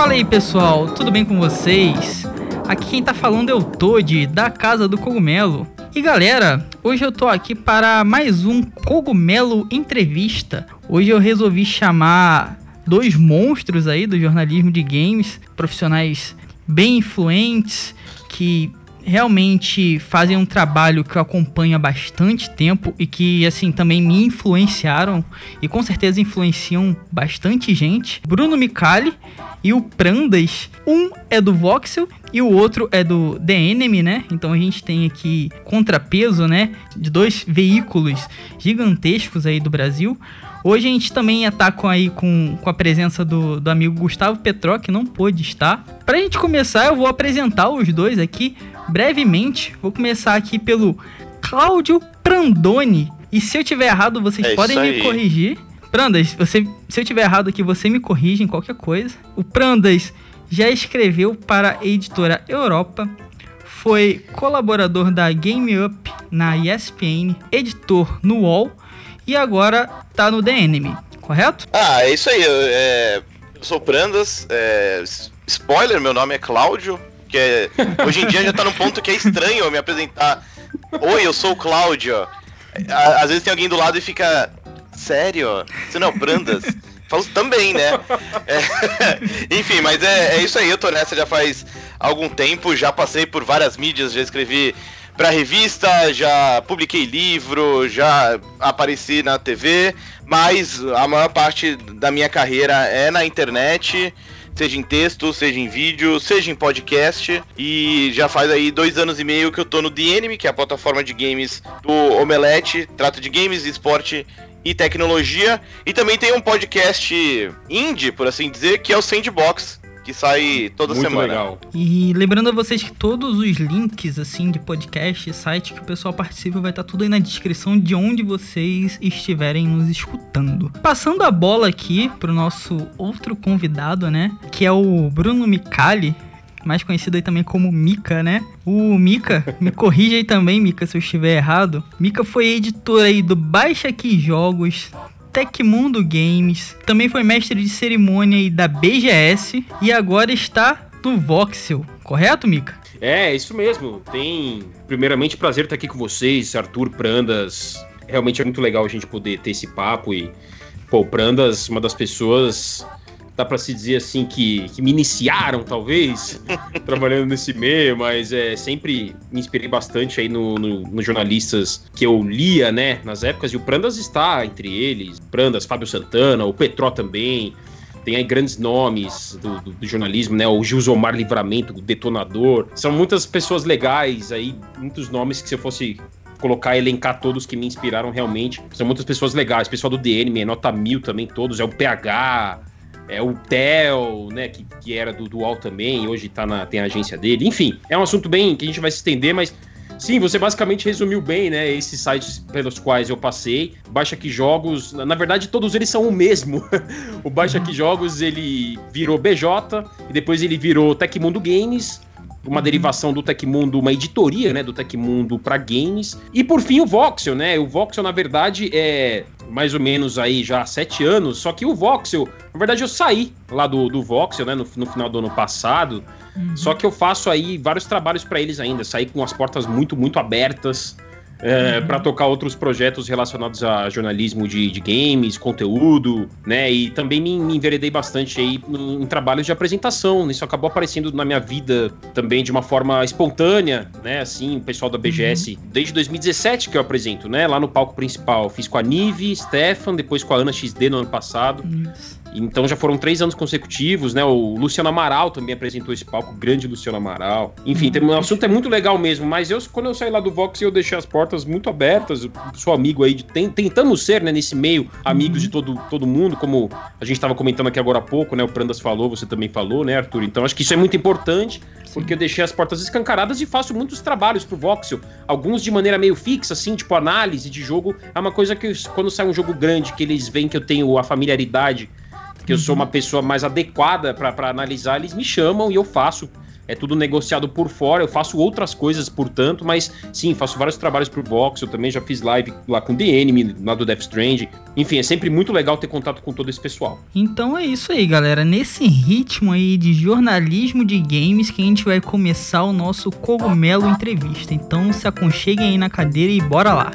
Fala aí pessoal, tudo bem com vocês? Aqui quem tá falando é o Toad, da Casa do Cogumelo. E galera, hoje eu tô aqui para mais um Cogumelo Entrevista. Hoje eu resolvi chamar dois monstros aí do jornalismo de games, profissionais bem influentes que realmente fazem um trabalho que eu acompanho há bastante tempo e que, assim, também me influenciaram e com certeza influenciam bastante gente. Bruno Micali e o Prandas. Um é do Voxel e o outro é do The Enemy, né? Então a gente tem aqui contrapeso, né? De dois veículos gigantescos aí do Brasil. Hoje a gente também está com, aí com, com a presença do, do amigo Gustavo Petró, que não pôde estar. Para a gente começar, eu vou apresentar os dois aqui brevemente. Vou começar aqui pelo Cláudio Prandoni. E se eu tiver errado, vocês é podem me corrigir. Prandas, você, se eu tiver errado aqui, você me corrige em qualquer coisa. O Prandas já escreveu para a editora Europa, foi colaborador da Game Up na ESPN, editor no UOL e agora tá no The Enemy, correto? Ah, é isso aí. É, eu sou Prandas. É, spoiler, meu nome é Cláudio. Que é, hoje em dia já tá num ponto que é estranho eu me apresentar. Oi, eu sou o Cláudio. Às vezes tem alguém do lado e fica. Sério? Você não é o Prandas? Falo também, né? É, enfim, mas é, é isso aí. Eu tô nessa já faz algum tempo. Já passei por várias mídias, já escrevi para revista, já publiquei livro, já apareci na TV, mas a maior parte da minha carreira é na internet, seja em texto, seja em vídeo, seja em podcast. E já faz aí dois anos e meio que eu tô no The que é a plataforma de games do Omelete, trata de games, esporte e tecnologia. E também tem um podcast indie, por assim dizer, que é o Sandbox, que sai toda Muito semana. Legal. E lembrando a vocês que todos os links assim de podcast, site que o pessoal participa vai estar tá tudo aí na descrição de onde vocês estiverem nos escutando. Passando a bola aqui pro nosso outro convidado, né, que é o Bruno Micali, mais conhecido aí também como Mika, né? O Mika, me corrija aí também, Mika, se eu estiver errado. Mika foi editor aí do Baixa Aqui Jogos, Tecmundo Games, também foi mestre de cerimônia da BGS e agora está no Voxel, correto, Mika? É, isso mesmo. Tem, primeiramente, prazer estar aqui com vocês, Arthur Prandas. Realmente é muito legal a gente poder ter esse papo e, pô, Prandas, uma das pessoas dá para se dizer assim que, que me iniciaram, talvez, trabalhando nesse meio, mas é, sempre me inspirei bastante aí no, no, no, jornalistas que eu lia, né, nas épocas, e o Prandas está entre eles, Prandas, Fábio Santana, o Petró também, tem aí grandes nomes do, do, do, jornalismo, né? O Gilsomar Livramento, o Detonador. São muitas pessoas legais aí, muitos nomes que se eu fosse colocar, elencar todos que me inspiraram realmente. São muitas pessoas legais. Pessoal do DN, nota mil também, todos. É o PH, é, o Theo, né, que, que era do Dual também, hoje tá na, tem a agência dele. Enfim, é um assunto bem que a gente vai se estender, mas sim, você basicamente resumiu bem, né, esses sites pelos quais eu passei. Baixa Aqui Jogos, na verdade todos eles são o mesmo. o Baixa Aqui Jogos, ele virou BJ, e depois ele virou Tecmundo Games, uma derivação do Tecmundo, uma editoria, né, do Tecmundo para games. E por fim o Voxel, né? O Voxel na verdade é mais ou menos aí já há sete anos, só que o Voxel, na verdade eu saí lá do, do Voxel, né, no, no final do ano passado, uhum. só que eu faço aí vários trabalhos para eles ainda, saí com as portas muito, muito abertas, é, para tocar outros projetos relacionados a jornalismo de, de games, conteúdo, né? E também me, me enveredei bastante aí em, em trabalhos de apresentação. Isso acabou aparecendo na minha vida também de uma forma espontânea, né? Assim, o pessoal da BGS, uhum. desde 2017 que eu apresento, né? Lá no palco principal. Fiz com a Nive, Stefan, depois com a Ana XD no ano passado. Isso. Então já foram três anos consecutivos, né? O Luciano Amaral também apresentou esse palco, grande Luciano Amaral. Enfim, tem, o assunto é muito legal mesmo, mas eu, quando eu saí lá do Vox, eu deixei as portas muito abertas. Sou amigo aí, de, tentamos ser, né, nesse meio, amigos uhum. de todo, todo mundo, como a gente estava comentando aqui agora há pouco, né? O Prandas falou, você também falou, né, Arthur? Então acho que isso é muito importante, Sim. porque eu deixei as portas escancaradas e faço muitos trabalhos pro Voxel, alguns de maneira meio fixa, assim, tipo análise de jogo. É uma coisa que quando sai um jogo grande, que eles veem que eu tenho a familiaridade que eu sou uma pessoa mais adequada para analisar, eles me chamam e eu faço é tudo negociado por fora. Eu faço outras coisas, portanto, mas sim, faço vários trabalhos pro box. Eu também já fiz live lá com The Enemy, lá do Death Strand. Enfim, é sempre muito legal ter contato com todo esse pessoal. Então é isso aí, galera. Nesse ritmo aí de jornalismo de games que a gente vai começar o nosso cogumelo entrevista. Então se aconcheguem aí na cadeira e bora lá.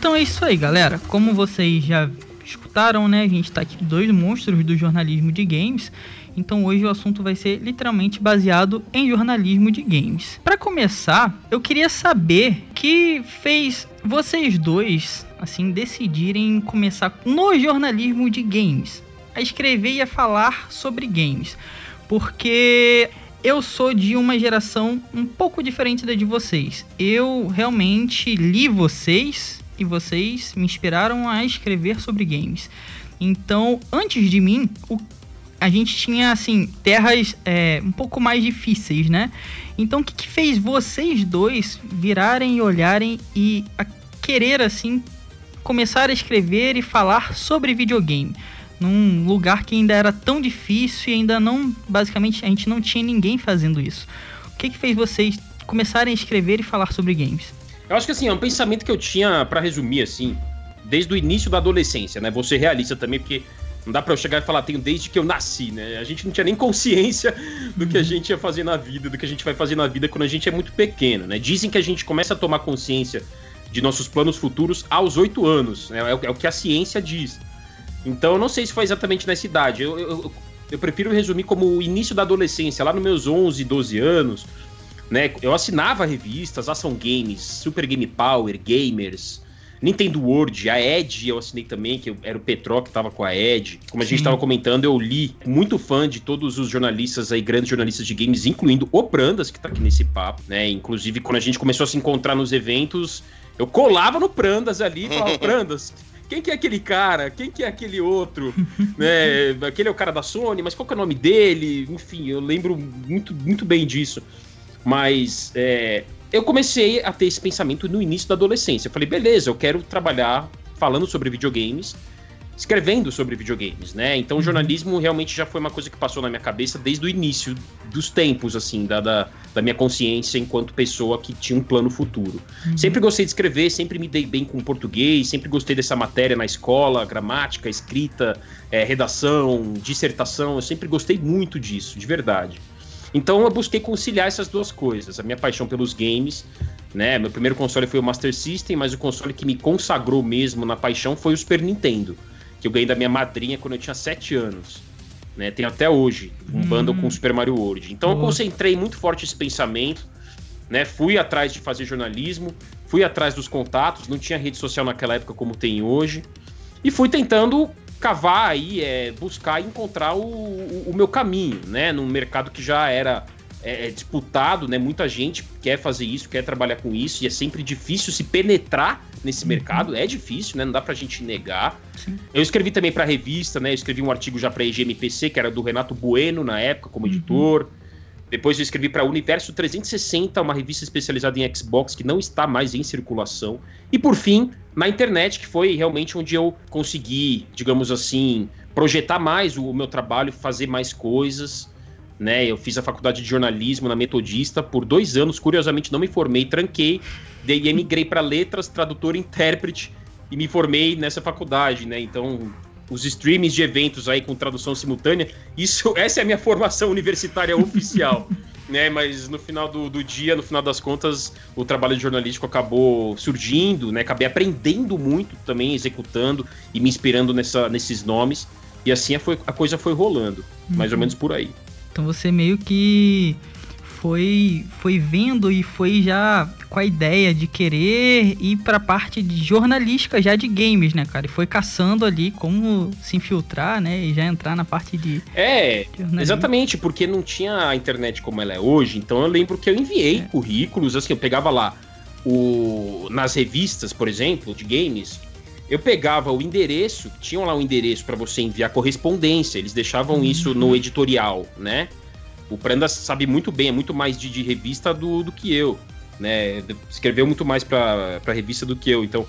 Então é isso aí, galera. Como vocês já escutaram, né? A gente tá aqui dois monstros do jornalismo de games. Então hoje o assunto vai ser literalmente baseado em jornalismo de games. Para começar, eu queria saber que fez vocês dois assim decidirem começar no jornalismo de games, a escrever e a falar sobre games. Porque eu sou de uma geração um pouco diferente da de vocês. Eu realmente li vocês e vocês me inspiraram a escrever sobre games. Então, antes de mim, o, a gente tinha assim terras é, um pouco mais difíceis, né? Então, o que, que fez vocês dois virarem e olharem e querer assim começar a escrever e falar sobre videogame? Num lugar que ainda era tão difícil e ainda não, basicamente, a gente não tinha ninguém fazendo isso. O que, que fez vocês começarem a escrever e falar sobre games? Eu acho que assim, é um pensamento que eu tinha, para resumir assim, desde o início da adolescência, né? Vou ser realista também, porque não dá pra eu chegar e falar, tenho desde que eu nasci, né? A gente não tinha nem consciência do que a gente ia fazer na vida, do que a gente vai fazer na vida quando a gente é muito pequeno, né? Dizem que a gente começa a tomar consciência de nossos planos futuros aos oito anos, né? É o, é o que a ciência diz. Então eu não sei se foi exatamente nessa idade. Eu, eu, eu prefiro resumir como o início da adolescência, lá nos meus 11, 12 anos, né? Eu assinava revistas, Ação Games, Super Game Power, Gamers, Nintendo World, a Ed eu assinei também, que era o Petro que tava com a Ed. Como a gente estava comentando, eu li, muito fã de todos os jornalistas aí, grandes jornalistas de games, incluindo o Prandas, que tá aqui nesse papo, né? Inclusive, quando a gente começou a se encontrar nos eventos, eu colava no Prandas ali e falava, Prandas, quem que é aquele cara? Quem que é aquele outro? né? Aquele é o cara da Sony, mas qual que é o nome dele? Enfim, eu lembro muito, muito bem disso. Mas é, eu comecei a ter esse pensamento no início da adolescência. Eu falei, beleza, eu quero trabalhar falando sobre videogames, escrevendo sobre videogames, né? Então o jornalismo realmente já foi uma coisa que passou na minha cabeça desde o início dos tempos, assim, da, da, da minha consciência enquanto pessoa que tinha um plano futuro. Uhum. Sempre gostei de escrever, sempre me dei bem com português, sempre gostei dessa matéria na escola, gramática, escrita, é, redação, dissertação, eu sempre gostei muito disso, de verdade. Então eu busquei conciliar essas duas coisas. A minha paixão pelos games, né? Meu primeiro console foi o Master System, mas o console que me consagrou mesmo na paixão foi o Super Nintendo, que eu ganhei da minha madrinha quando eu tinha 7 anos. Né? Tem até hoje, um hum. bundle com Super Mario World. Então Boa. eu concentrei muito forte esse pensamento, né? Fui atrás de fazer jornalismo, fui atrás dos contatos, não tinha rede social naquela época como tem hoje. E fui tentando cavar aí, é, buscar e encontrar o, o, o, meu caminho, né? Num mercado que já era é, é, disputado, né? Muita gente quer fazer isso, quer trabalhar com isso, e é sempre difícil se penetrar nesse uhum. mercado, é difícil, né? Não dá pra gente negar. Sim. Eu escrevi também pra revista, né? Eu escrevi um artigo já pra EGMPC, que era do Renato Bueno na época, como uhum. Depois eu escrevi para Universo 360, uma revista especializada em Xbox que não está mais em circulação. E por fim, na internet, que foi realmente onde eu consegui, digamos assim, projetar mais o meu trabalho, fazer mais coisas. Né? Eu fiz a faculdade de jornalismo na Metodista por dois anos, curiosamente não me formei, tranquei, daí migrei para letras, tradutor, intérprete e me formei nessa faculdade, né? Então os streamings de eventos aí com tradução simultânea. Isso, essa é a minha formação universitária oficial. né, mas no final do, do, dia, no final das contas, o trabalho jornalístico acabou surgindo, né, acabei aprendendo muito também, executando e me inspirando nessa, nesses nomes, e assim a, foi, a coisa foi rolando, uhum. mais ou uhum. menos por aí. Então você meio que foi foi vendo e foi já com a ideia de querer ir para a parte de jornalística já de games, né, cara? E foi caçando ali como se infiltrar, né, e já entrar na parte de É, exatamente, porque não tinha a internet como ela é hoje, então eu lembro que eu enviei é. currículos, assim, eu pegava lá o nas revistas, por exemplo, de games, eu pegava o endereço, tinham lá um endereço para você enviar correspondência, eles deixavam uhum. isso no editorial, né? O Pranda sabe muito bem, é muito mais de, de revista do, do que eu, né? Escreveu muito mais pra, pra revista do que eu, então.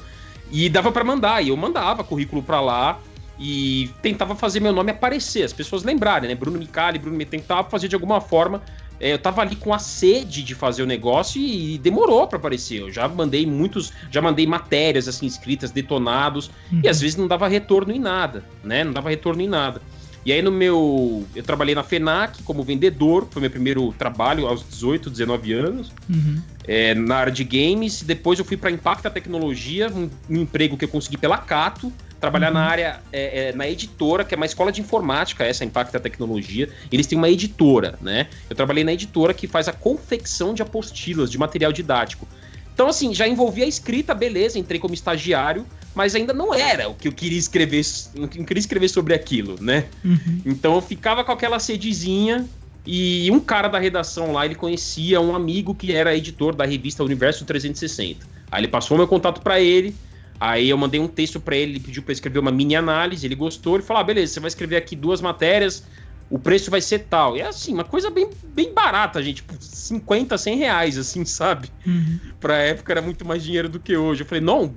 E dava para mandar, e eu mandava currículo para lá e tentava fazer meu nome aparecer, as pessoas lembrarem, né? Bruno Micali, Bruno me tentava fazer de alguma forma. É, eu tava ali com a sede de fazer o negócio e, e demorou para aparecer. Eu já mandei muitos, já mandei matérias assim escritas, detonados, uhum. e às vezes não dava retorno em nada, né? Não dava retorno em nada. E aí no meu. Eu trabalhei na FENAC como vendedor, foi meu primeiro trabalho aos 18, 19 anos, uhum. é, na área de games. Depois eu fui para Impacta Tecnologia, um, um, emprego que eu consegui pela Cato, trabalhar uhum. na área, é, é, na editora, que é uma escola de informática, essa Impacta Tecnologia. Eles têm uma editora, né? Eu trabalhei na editora que faz a confecção de apostilas, de material didático. Então, assim, já envolvia a escrita, beleza, entrei como estagiário mas ainda não era o que eu queria escrever, não queria escrever sobre aquilo, né? Uhum. Então eu ficava com aquela sedezinha e um cara da redação lá, ele conhecia um amigo que era editor da revista Universo 360. Aí ele passou meu contato para ele, aí eu mandei um texto para ele, ele pediu para escrever uma mini análise, ele gostou, ele falou: ah, beleza, você vai escrever aqui duas matérias, o preço vai ser tal. E é assim, uma coisa bem, bem barata, gente. Tipo, 50, 100 reais, assim, sabe? Uhum. Pra época era muito mais dinheiro do que hoje. Eu falei, não,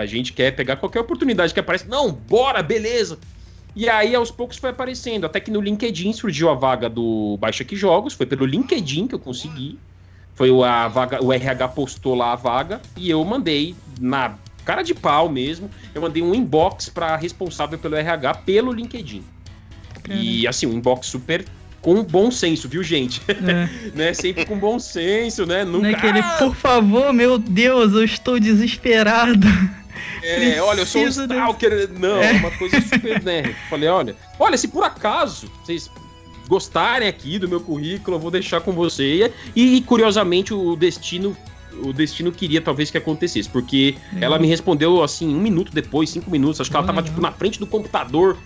a gente quer pegar qualquer oportunidade que aparece. Não, bora, beleza. E aí, aos poucos, foi aparecendo. Até que no LinkedIn surgiu a vaga do Baixa Aqui Jogos. Foi pelo LinkedIn que eu consegui. Foi a vaga, o RH postou lá a vaga. E eu mandei na cara de pau mesmo. Eu mandei um inbox para responsável pelo RH pelo LinkedIn. E assim, um inbox super com bom senso, viu, gente? É. né? Sempre com bom senso, né? Nunca... Não é aquele, por favor, meu Deus, eu estou desesperado. É, Preciso olha, eu sou um stalker. De... Não, é. uma coisa super, né? Falei, olha, olha, se por acaso vocês gostarem aqui do meu currículo, eu vou deixar com você. E, e curiosamente, o destino o destino queria talvez que acontecesse, porque ela me respondeu assim um minuto depois, cinco minutos, acho que ela tava tipo na frente do computador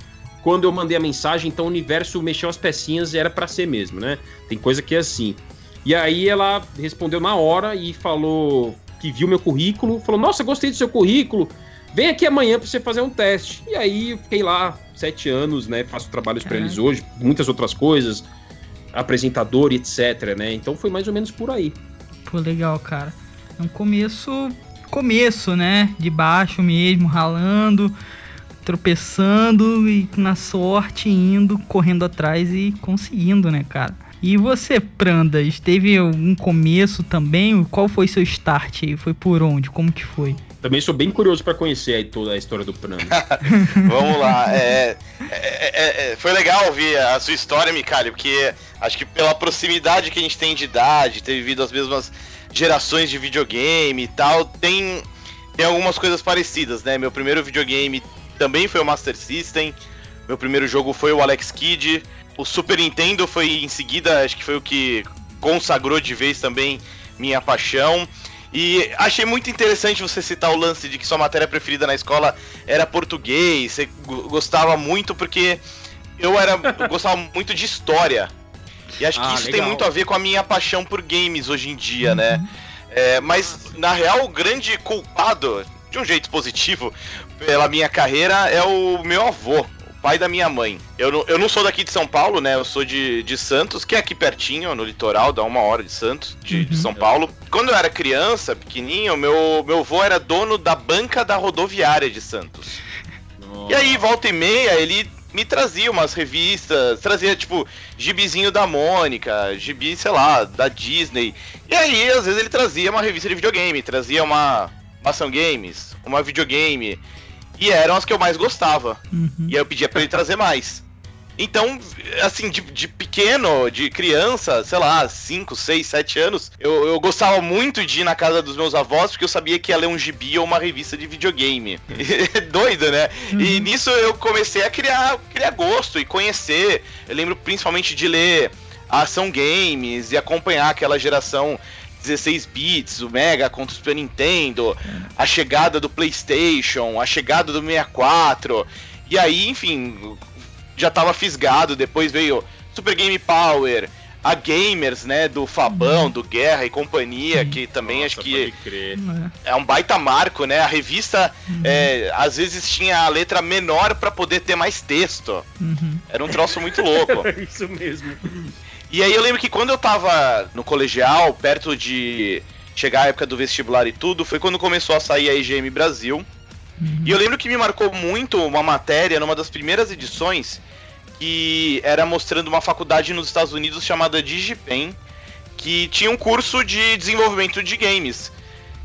quando eu mandei a mensagem, então o universo mexeu as pecinhas e era para ser mesmo, né? Tem coisa que é assim. E aí ela respondeu na hora e falou que viu meu currículo, falou: Nossa, gostei do seu currículo, vem aqui amanhã para você fazer um teste. E aí eu fiquei lá sete anos, né? Faço trabalhos para eles hoje, muitas outras coisas, apresentador e etc, né? Então foi mais ou menos por aí. Pô, legal, cara. É um começo, começo, né? De baixo mesmo, ralando tropeçando e na sorte indo, correndo atrás e conseguindo, né, cara? E você, Prandas, teve um começo também? Qual foi seu start aí? Foi por onde? Como que foi? Também sou bem curioso para conhecer aí toda a história do Prandas. Vamos lá. É, é, é, é, foi legal ouvir a sua história, Micali, porque acho que pela proximidade que a gente tem de idade, ter vivido as mesmas gerações de videogame e tal, tem, tem algumas coisas parecidas, né? Meu primeiro videogame também foi o Master System. Meu primeiro jogo foi o Alex Kidd. O Super Nintendo foi em seguida, acho que foi o que consagrou de vez também minha paixão. E achei muito interessante você citar o lance de que sua matéria preferida na escola era português. Você gostava muito porque eu era eu gostava muito de história. E acho que ah, isso legal. tem muito a ver com a minha paixão por games hoje em dia, né? uhum. É, mas na real, o grande culpado, de um jeito positivo, pela minha carreira é o meu avô, o pai da minha mãe. Eu não, eu não sou daqui de São Paulo, né? Eu sou de, de Santos, que é aqui pertinho, no litoral, dá uma hora de Santos, de, uhum. de São Paulo. Quando eu era criança, pequenininho, meu, meu avô era dono da banca da rodoviária de Santos. E aí, volta e meia, ele me trazia umas revistas, trazia, tipo, gibizinho da Mônica, gibi, sei lá, da Disney. E aí, às vezes, ele trazia uma revista de videogame, trazia uma Ação Games, uma videogame. E eram as que eu mais gostava. Uhum. E aí eu pedia para ele trazer mais. Então, assim, de, de, pequeno, de criança, sei lá, 5, 6, 7 anos, eu, eu gostava muito de ir na casa dos meus avós, porque eu sabia que ia ler um gibi ou uma revista de videogame. Doido, né? Uhum. E nisso eu comecei a criar, criar gosto e conhecer. Eu lembro principalmente de ler ação games e acompanhar aquela geração 16 bits, o Mega contra o Super Nintendo, a chegada do PlayStation, a chegada do 64. E aí, enfim, já tava fisgado, depois veio Super Game Power, a Gamers, né? Do Fabão, do Guerra e companhia, que também Nossa, acho que. É. um baita marco, né? A revista é, às vezes tinha a letra menor pra poder ter mais texto. Uhum. Era um troço muito louco. É Isso mesmo. E aí eu lembro que quando eu tava no colegial, perto de chegar a época do vestibular e tudo, foi quando começou a sair a EGM Brasil. Uhum. E eu lembro que me marcou muito uma matéria numa das primeiras edições que era mostrando uma faculdade nos Estados Unidos chamada DigiPen, que tinha um curso de desenvolvimento de games.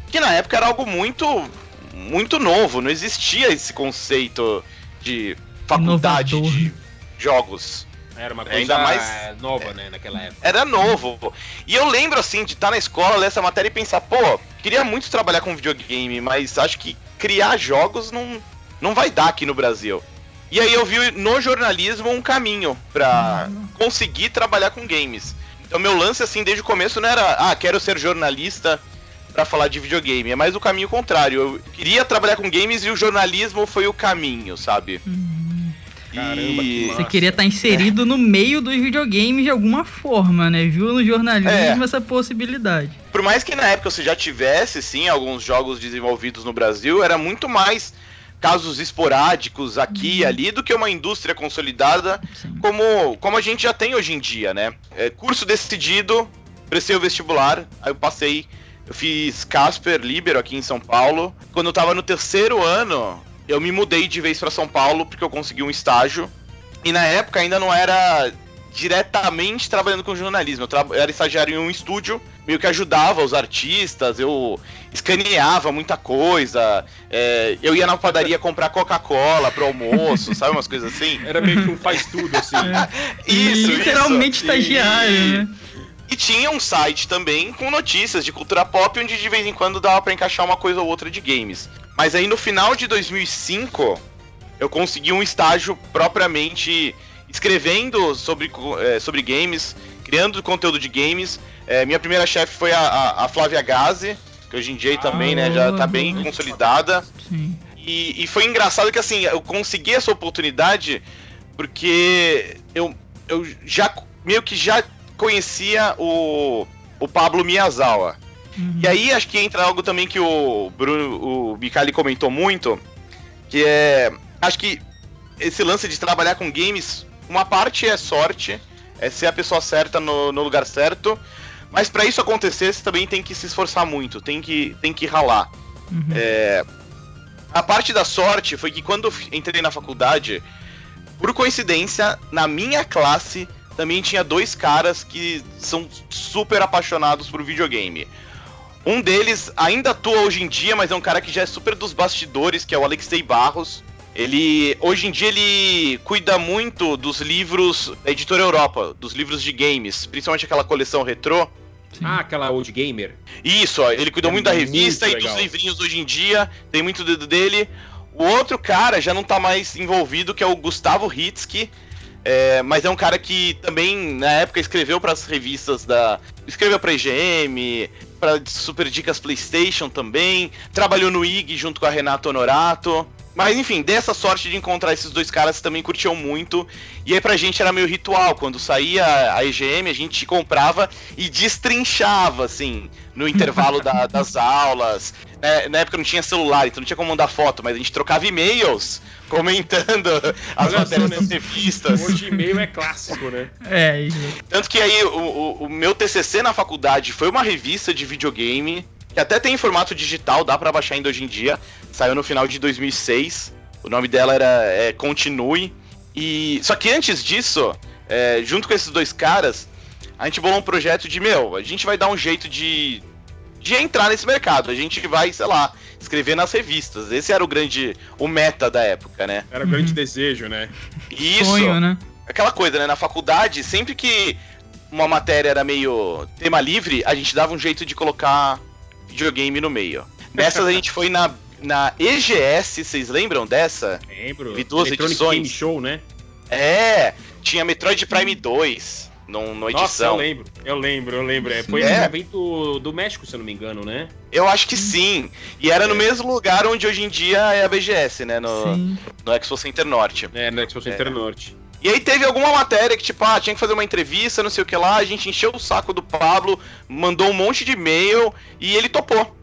Que na época era algo muito muito novo, não existia esse conceito de faculdade Inovador. de jogos. Era uma coisa Ainda mais- nova, né, naquela época. Era novo. E eu lembro, assim, de estar na escola, ler essa matéria e pensar, pô, queria muito trabalhar com videogame, mas acho que criar jogos não, não vai dar aqui no Brasil. E aí eu vi no jornalismo um caminho pra conseguir trabalhar com games. Então meu lance, assim, desde o começo não era, ah, quero ser jornalista pra falar de videogame. É mais o caminho contrário. Eu queria trabalhar com games e o jornalismo foi o caminho, sabe? Uhum. Caramba, que Você queria estar inserido no meio dos videogames de alguma forma, né? Viu no jornalismo É. essa possibilidade. Por mais que na época você já tivesse, sim, alguns jogos desenvolvidos no Brasil, era muito mais casos esporádicos aqui e ali do que uma indústria consolidada Sim. como, como a gente já tem hoje em dia, né? É, curso decidido, prestei o vestibular, aí eu passei, eu fiz Casper Libero aqui em São Paulo. Quando eu tava no terceiro ano, eu me mudei de vez pra São Paulo porque eu consegui um estágio. E na época ainda não era diretamente trabalhando com jornalismo. Eu, tra- eu era estagiário em um estúdio, meio que ajudava os artistas, eu escaneava muita coisa. é, eu ia na padaria comprar Coca-Cola pro almoço, sabe? Umas coisas assim. Era meio que um faz tudo, assim. Isso, Literalmente isso. estagiário, E- né? E tinha um site também com notícias de cultura pop, onde de vez em quando dava pra encaixar uma coisa ou outra de games. Mas aí no final de 2005, eu consegui um estágio propriamente escrevendo sobre, eh, sobre games, criando conteúdo de games. Eh, minha primeira chefe foi a, a, Flávia Gazi, que hoje em dia aí também, né, já tá bem Ah, consolidada. Sim. E, e foi engraçado que assim, eu consegui essa oportunidade porque eu, eu já meio que já conhecia o, o Pablo Miyazawa. Uhum. E aí acho que entra algo também que o Bruno, o Mikali comentou muito, que é acho que esse lance de trabalhar com games, uma parte é sorte, é ser a pessoa certa no, no lugar certo, mas pra isso acontecer você também tem que se esforçar muito, tem que tem que ralar. Uhum. É, a parte da sorte foi que quando entrei na faculdade, por coincidência, na minha classe também tinha dois caras que são super apaixonados por videogame. Um deles ainda atua hoje em dia, mas é um cara que já é super dos bastidores, que é o Alexei Barros. Ele hoje em dia ele cuida muito dos livros da editora Europa, dos livros de games, principalmente aquela coleção retrô. Sim. Ah, aquela old gamer. Isso, ó, ele cuidou É muito da muito revista e legal. dos livrinhos hoje em dia, tem muito dedo dele. O outro cara já não tá mais envolvido, que é o Gustavo Hitsky, é, mas é um cara que também, na época, escreveu para as revistas da. Escreveu pra IGM, pra Super Dicas PlayStation também, trabalhou no IG junto com a Renato Honorato. Mas enfim, dessa sorte de encontrar esses dois caras também curtiam muito. E aí pra gente era meio ritual. Quando saía a EGM, a gente comprava e destrinchava, assim, no intervalo da- das aulas. É, na época não tinha celular, então não tinha como mandar foto, mas a gente trocava e-mails comentando as matérias né? das revistas. Hoje e-mail é clássico, né? É, isso. Tanto que aí o, o- o meu TCC na faculdade foi uma revista de videogame, que até tem em formato digital, dá pra baixar ainda hoje em dia. Saiu no final de 2006. O nome dela era é, Continue. E só que antes disso, é, junto com esses dois caras, a gente bolou um projeto de meu, a gente vai dar um jeito de de entrar nesse mercado. A gente vai, sei lá, escrever nas revistas. Esse era o grande o meta da época, né? Era o grande Uhum. desejo, né? Isso Sonho, né? aquela coisa, né? Na faculdade, sempre que uma matéria era meio tema livre, a gente dava um jeito de colocar videogame no meio. Nessas a gente foi na, na EGS, vocês lembram dessa? Lembro. Vi duas Electronic edições. Game Show, né? É, tinha Metroid Prime 2 num, numa Nossa, eu edição. lembro. Eu lembro, eu lembro. É, foi É. um evento do México, se eu não me engano, né? Eu acho que sim. E era no É. mesmo lugar onde hoje em dia é a BGS, né? No, Sim. no Expo Center Norte. É, no Expo Center Norte. E aí teve alguma matéria que, tipo, ah, tinha que fazer uma entrevista, não sei o que lá, a gente encheu o saco do Pablo, mandou um monte de e-mail e ele topou.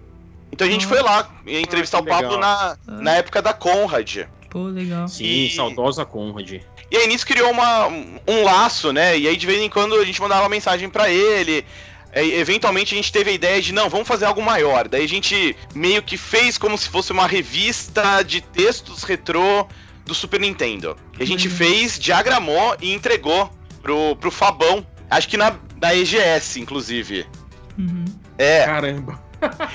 Então a gente Ah. foi lá entrevistar Ah, o Pablo legal. na, Ah. na época da Conrad. Pô, legal. Sim, E- saudosa Conrad. E aí nisso criou uma, um laço, né? E aí de vez em quando a gente mandava uma mensagem pra ele. E, eventualmente a gente teve a ideia de, não, vamos fazer algo maior. Daí a gente meio que fez como se fosse uma revista de textos retrô do Super Nintendo. E a gente Uhum. fez, diagramou e entregou pro, pro Fabão. Acho que na, na EGS, inclusive. Uhum. É, Caramba.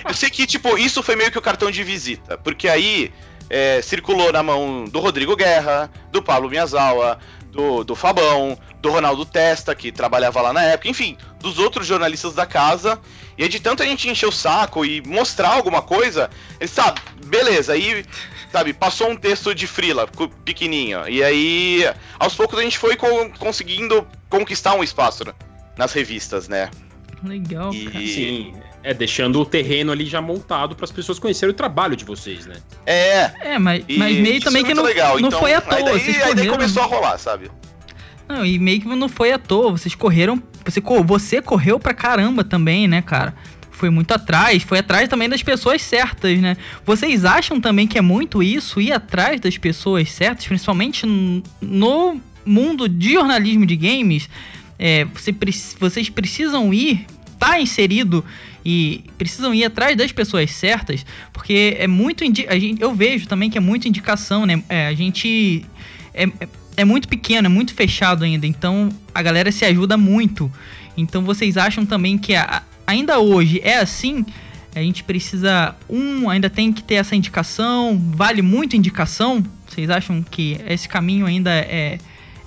eu sei que, tipo, isso foi meio que o cartão de visita. Porque aí é, circulou na mão do Rodrigo Guerra, do Pablo Miyazawa, do, do Fabão, do Ronaldo Testa, que trabalhava lá na época, enfim, dos outros jornalistas da casa. E aí, de tanto a gente encher o saco e mostrar alguma coisa, eles, sabe, beleza, aí, sabe, passou um texto de Frila, pequenininho. E aí, aos poucos a gente foi co- conseguindo conquistar um espaço nas revistas, né? Legal, E- cara. Sim, é deixando o terreno ali já montado para as pessoas conhecerem o trabalho de vocês, né? É, É, mas, e mas meio isso também é que não, legal. não então, foi à aí toa. daí, vocês aí daí correram. começou a rolar, sabe? Não, e meio que não foi à toa. Vocês correram. Você, você correu pra caramba também, né, cara? Foi muito atrás, foi atrás também das pessoas certas, né? Vocês acham também que é muito isso, ir atrás das pessoas certas, principalmente no mundo de jornalismo de games? É, você vocês precisam ir, tá inserido e precisam ir atrás das pessoas certas, porque é muito. indi- A gente, eu vejo também que é muita indicação, né? É, a gente. é- é é muito pequeno, é muito fechado ainda, então a galera se ajuda muito. Então vocês acham também que a- ainda hoje é assim? A gente precisa um, ainda tem que ter essa indicação, vale muito indicação? Vocês acham que esse caminho ainda é,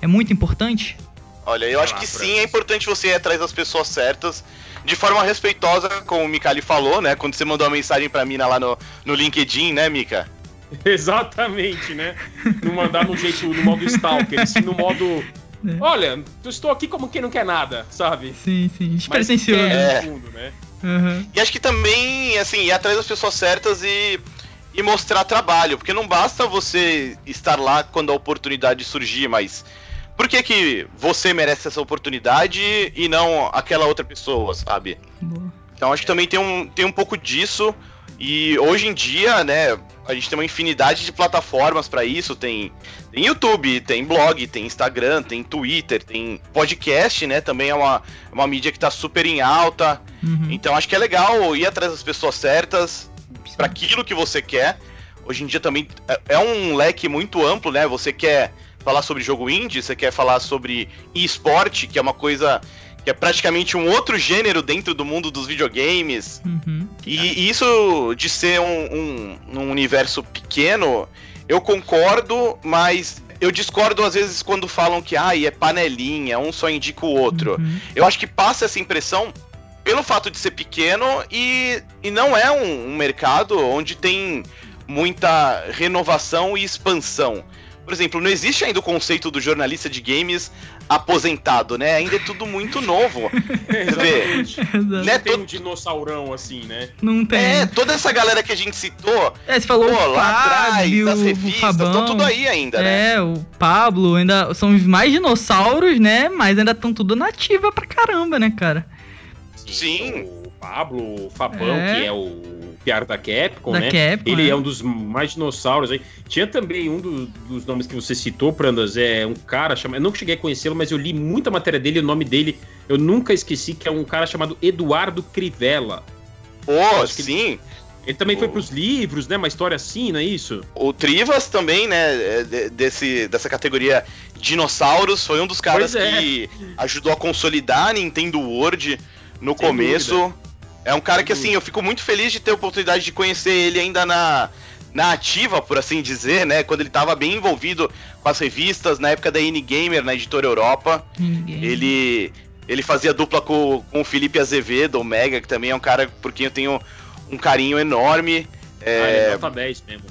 é muito importante? Olha, eu acho que sim, é importante você ir atrás das pessoas certas, de forma respeitosa, como o Mikali falou, né? Quando você mandou uma mensagem pra mina lá no, no LinkedIn, né, Mika? Exatamente, né? Não mandar no jeito, no modo stalker, sim no modo. É. Olha, eu estou aqui como quem não quer nada, sabe? Sim, sim, Mas despretensioso. É. no fundo, né? Uhum. E acho que também, assim, ir atrás das pessoas certas e, e mostrar trabalho, porque não basta você estar lá quando a oportunidade surgir, mas por que que você merece essa oportunidade e não aquela outra pessoa, sabe? Então acho que também tem um, tem um pouco disso. E hoje em dia, né, a gente tem uma infinidade de plataformas pra isso. Tem, tem YouTube, tem blog, tem Instagram, tem Twitter, tem podcast, né? Também é uma, uma mídia que tá super em alta. Uhum. Então acho que é legal ir atrás das pessoas certas para aquilo que você quer. Hoje em dia também é- é um leque muito amplo, né? Você quer falar sobre jogo indie, você quer falar sobre esporte, que é uma coisa que é praticamente um outro gênero dentro do mundo dos videogames. Uhum. E, e isso de ser um, um, um universo pequeno, eu concordo, mas eu discordo às vezes quando falam que ah, é panelinha, um só indica o outro. Uhum. Eu acho que passa essa impressão pelo fato de ser pequeno e, e não é um, um mercado onde tem muita renovação e expansão. Por exemplo, não existe ainda o conceito do jornalista de games aposentado, né? Ainda é tudo muito novo. Exatamente. Exato. Né, Não tem todo- um dinossaurão assim, né? Não tem. É, toda essa galera que a gente citou, É, você falou pô, o lá atrás, das o revistas, estão tudo aí ainda, né? É, o Pablo, ainda são os mais dinossauros, né? Mas ainda estão tudo nativa pra caramba, né, cara? Sim. O Pablo, o Fabão, É. que é o piar da Capcom, Da né? Capcom, Ele é. é um dos mais dinossauros aí. Tinha também um do- dos nomes que você citou, Prandas, é um cara chamado. Eu não cheguei a conhecê-lo, mas eu li muita matéria dele, o nome dele eu nunca esqueci, que é um cara chamado Eduardo Crivella. Que- sim. Ele também foi Oh. pros livros, né? Uma história assim, não é isso? O Trivas também, né, é, de- desse, dessa categoria dinossauros, foi um dos caras é. que ajudou a consolidar a Nintendo World no Sem começo. É um cara que, assim, dúvida. eu fico muito feliz de ter a oportunidade de conhecer ele ainda na, na ativa, por assim dizer, né, quando ele tava bem envolvido com as revistas, na época da N-Gamer, na Editora Europa. Ele, ele fazia dupla com, com o Felipe Azevedo, o Mega, que também é um cara por quem eu tenho um carinho enorme. Ah, ele É, é nota 10 mesmo.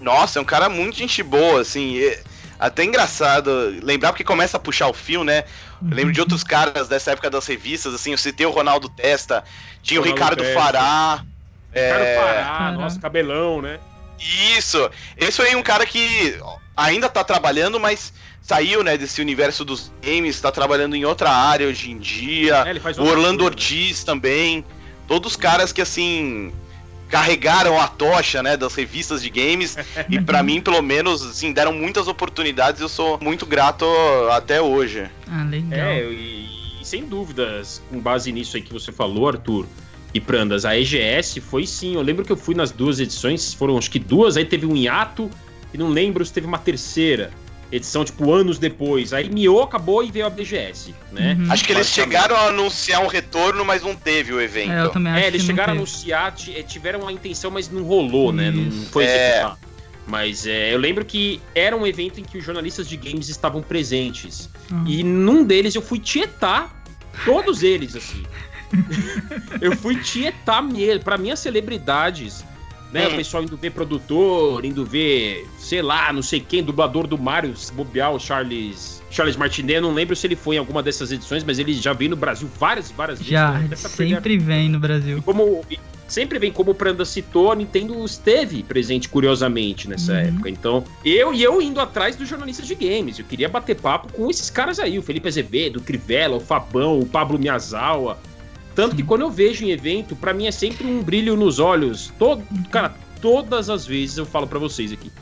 nossa, é um cara muito gente boa, assim. e- até engraçado lembrar porque começa a puxar o fio, né? Eu lembro de outros caras dessa época das revistas, assim, eu citei o Ronaldo Testa, tinha o Ronaldo Ricardo Testa. Fará. Cara é, Pará. nossa, cabelão, né? Isso! Esse foi um cara que, ainda tá trabalhando, mas saiu, né, desse universo dos games, tá trabalhando em outra área hoje em dia. É, o Orlando coisa, Ortiz né? também. Todos os caras que, assim, carregaram a tocha, né, das revistas de games e para mim, pelo menos, assim, deram muitas oportunidades. Eu sou muito grato até hoje. Ah, legal. É, e, e sem dúvidas, com base nisso aí que você falou, Arthur, e Prandas, a EGS foi sim. Eu lembro que eu fui nas duas edições, foram acho que duas, aí teve um hiato e não lembro se teve uma terceira edição, tipo, anos depois. Aí miou, acabou e veio a BGS, né? Uhum. Acho que eles chegaram a anunciar um retorno, mas não teve o evento. É, eu também acho é eles chegaram a anunciar, eh, tiveram uma intenção, mas não rolou, né? Não foi é. executado. Mas é, eu lembro que era um evento em que os jornalistas de games estavam presentes. Uhum. E num deles eu fui tietar todos eles, assim. eu fui tietar mesmo. Pra mim, as celebridades né? Hum. O pessoal indo ver produtor, indo ver, sei lá, não sei quem, dublador do Mario, bobear, o Charles. Charles Martinet, não lembro se ele foi em alguma dessas edições, mas ele já veio no Brasil várias e várias vezes. Já, né? sempre vem no Brasil. E como, sempre vem, como o Pranda citou, a Nintendo esteve presente curiosamente nessa uhum. época. Então, eu e eu indo atrás dos jornalistas de games. Eu queria bater papo com esses caras aí, o Felipe Azevedo, o Crivella, o Fabão, o Pablo Miyazawa, tanto que quando eu vejo em evento, para mim é sempre um brilho nos olhos. Todo, cara, todas as vezes eu falo para vocês aqui.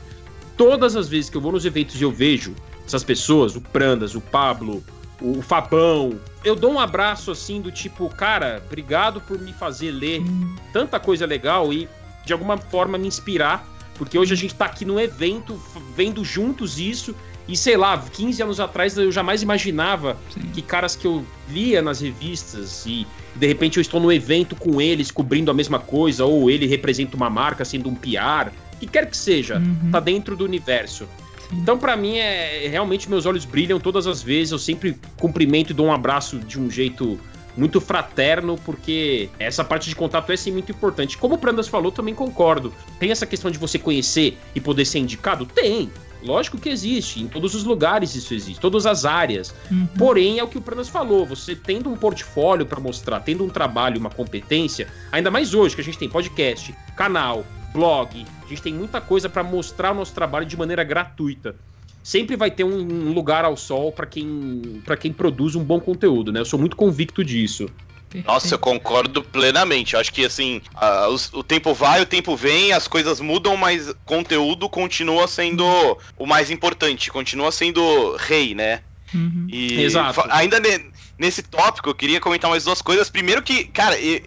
Todas as vezes que eu vou nos eventos e eu vejo essas pessoas, o Prandas, o Pablo, o Fabão, eu dou um abraço assim do tipo, cara, obrigado por me fazer ler tanta coisa legal e de alguma forma me inspirar, porque hoje a gente tá aqui no evento vendo juntos isso e sei lá, 15 anos atrás eu jamais imaginava Sim. que caras que eu lia nas revistas e de repente eu estou no evento com eles cobrindo a mesma coisa, ou ele representa uma marca sendo um PR, que quer que seja, uhum. tá dentro do universo. Então, para mim, é realmente meus olhos brilham todas as vezes. Eu sempre cumprimento e dou um abraço de um jeito muito fraterno, porque essa parte de contato é sim muito importante. Como o Prandas falou, também concordo. Tem essa questão de você conhecer e poder ser indicado? Tem. Lógico que existe, em todos os lugares isso existe, todas as áreas. Uhum. Porém, é o que o Pranas falou, você tendo um portfólio para mostrar, tendo um trabalho, uma competência, ainda mais hoje que a gente tem podcast, canal, blog, a gente tem muita coisa para mostrar o nosso trabalho de maneira gratuita. Sempre vai ter um lugar ao sol para quem, quem produz um bom conteúdo, né? Eu sou muito convicto disso. Nossa, eu concordo plenamente. Eu acho que assim, a, o, o, tempo vai, o tempo vem, as coisas mudam, mas conteúdo continua sendo o mais importante, continua sendo rei, né? Uhum. E Exato. ainda ne, nesse tópico, eu queria comentar mais duas coisas. Primeiro que, cara, eu,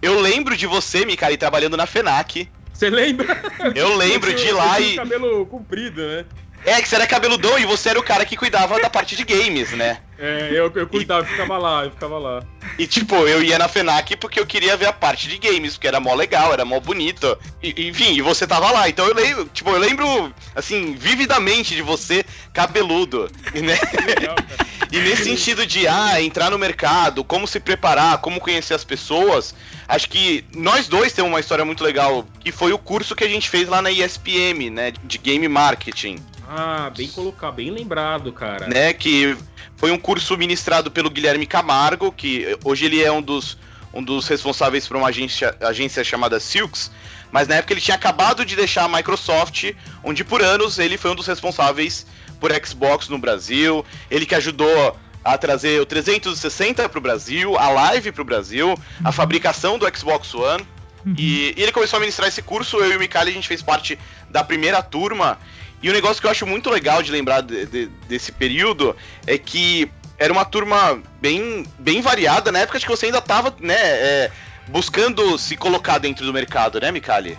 eu lembro de você, Mikari, trabalhando na FENAC. Você lembra? Eu lembro de ir lá e. cabelo comprido, né? É, que você era cabeludão e você era o cara que cuidava da parte de games, né? É, eu, eu cuidava, e... ficava lá, eu ficava lá. E tipo, eu ia na FENAC porque eu queria ver a parte de games, porque era mó legal, era mó bonito. E, enfim, e você tava lá. Então eu lembro, tipo, eu lembro, assim, vividamente de você cabeludo. Né? Legal, e nesse sentido de, ah, entrar no mercado, como se preparar, como conhecer as pessoas, acho que nós dois temos uma história muito legal, que foi o curso que a gente fez lá na ESPM, né, de Game Marketing. Ah, bem colocado, bem lembrado, cara. Né, que foi um curso ministrado pelo Guilherme Camargo, que hoje ele é um dos, um dos responsáveis por uma agência, agência chamada Silks, mas na época ele tinha acabado de deixar a Microsoft, onde por anos ele foi um dos responsáveis por Xbox no Brasil, ele que ajudou a trazer o 360 para o Brasil, a Live para o Brasil, a fabricação do Xbox One. Uhum. E, e, ele começou a ministrar esse curso, eu e o Mikali, a gente fez parte da primeira turma, e o um negócio que eu acho muito legal de lembrar de, de, desse período é que era uma turma bem, bem variada. Na época acho que você ainda tava, né, é, buscando se colocar dentro do mercado, né, Mikali?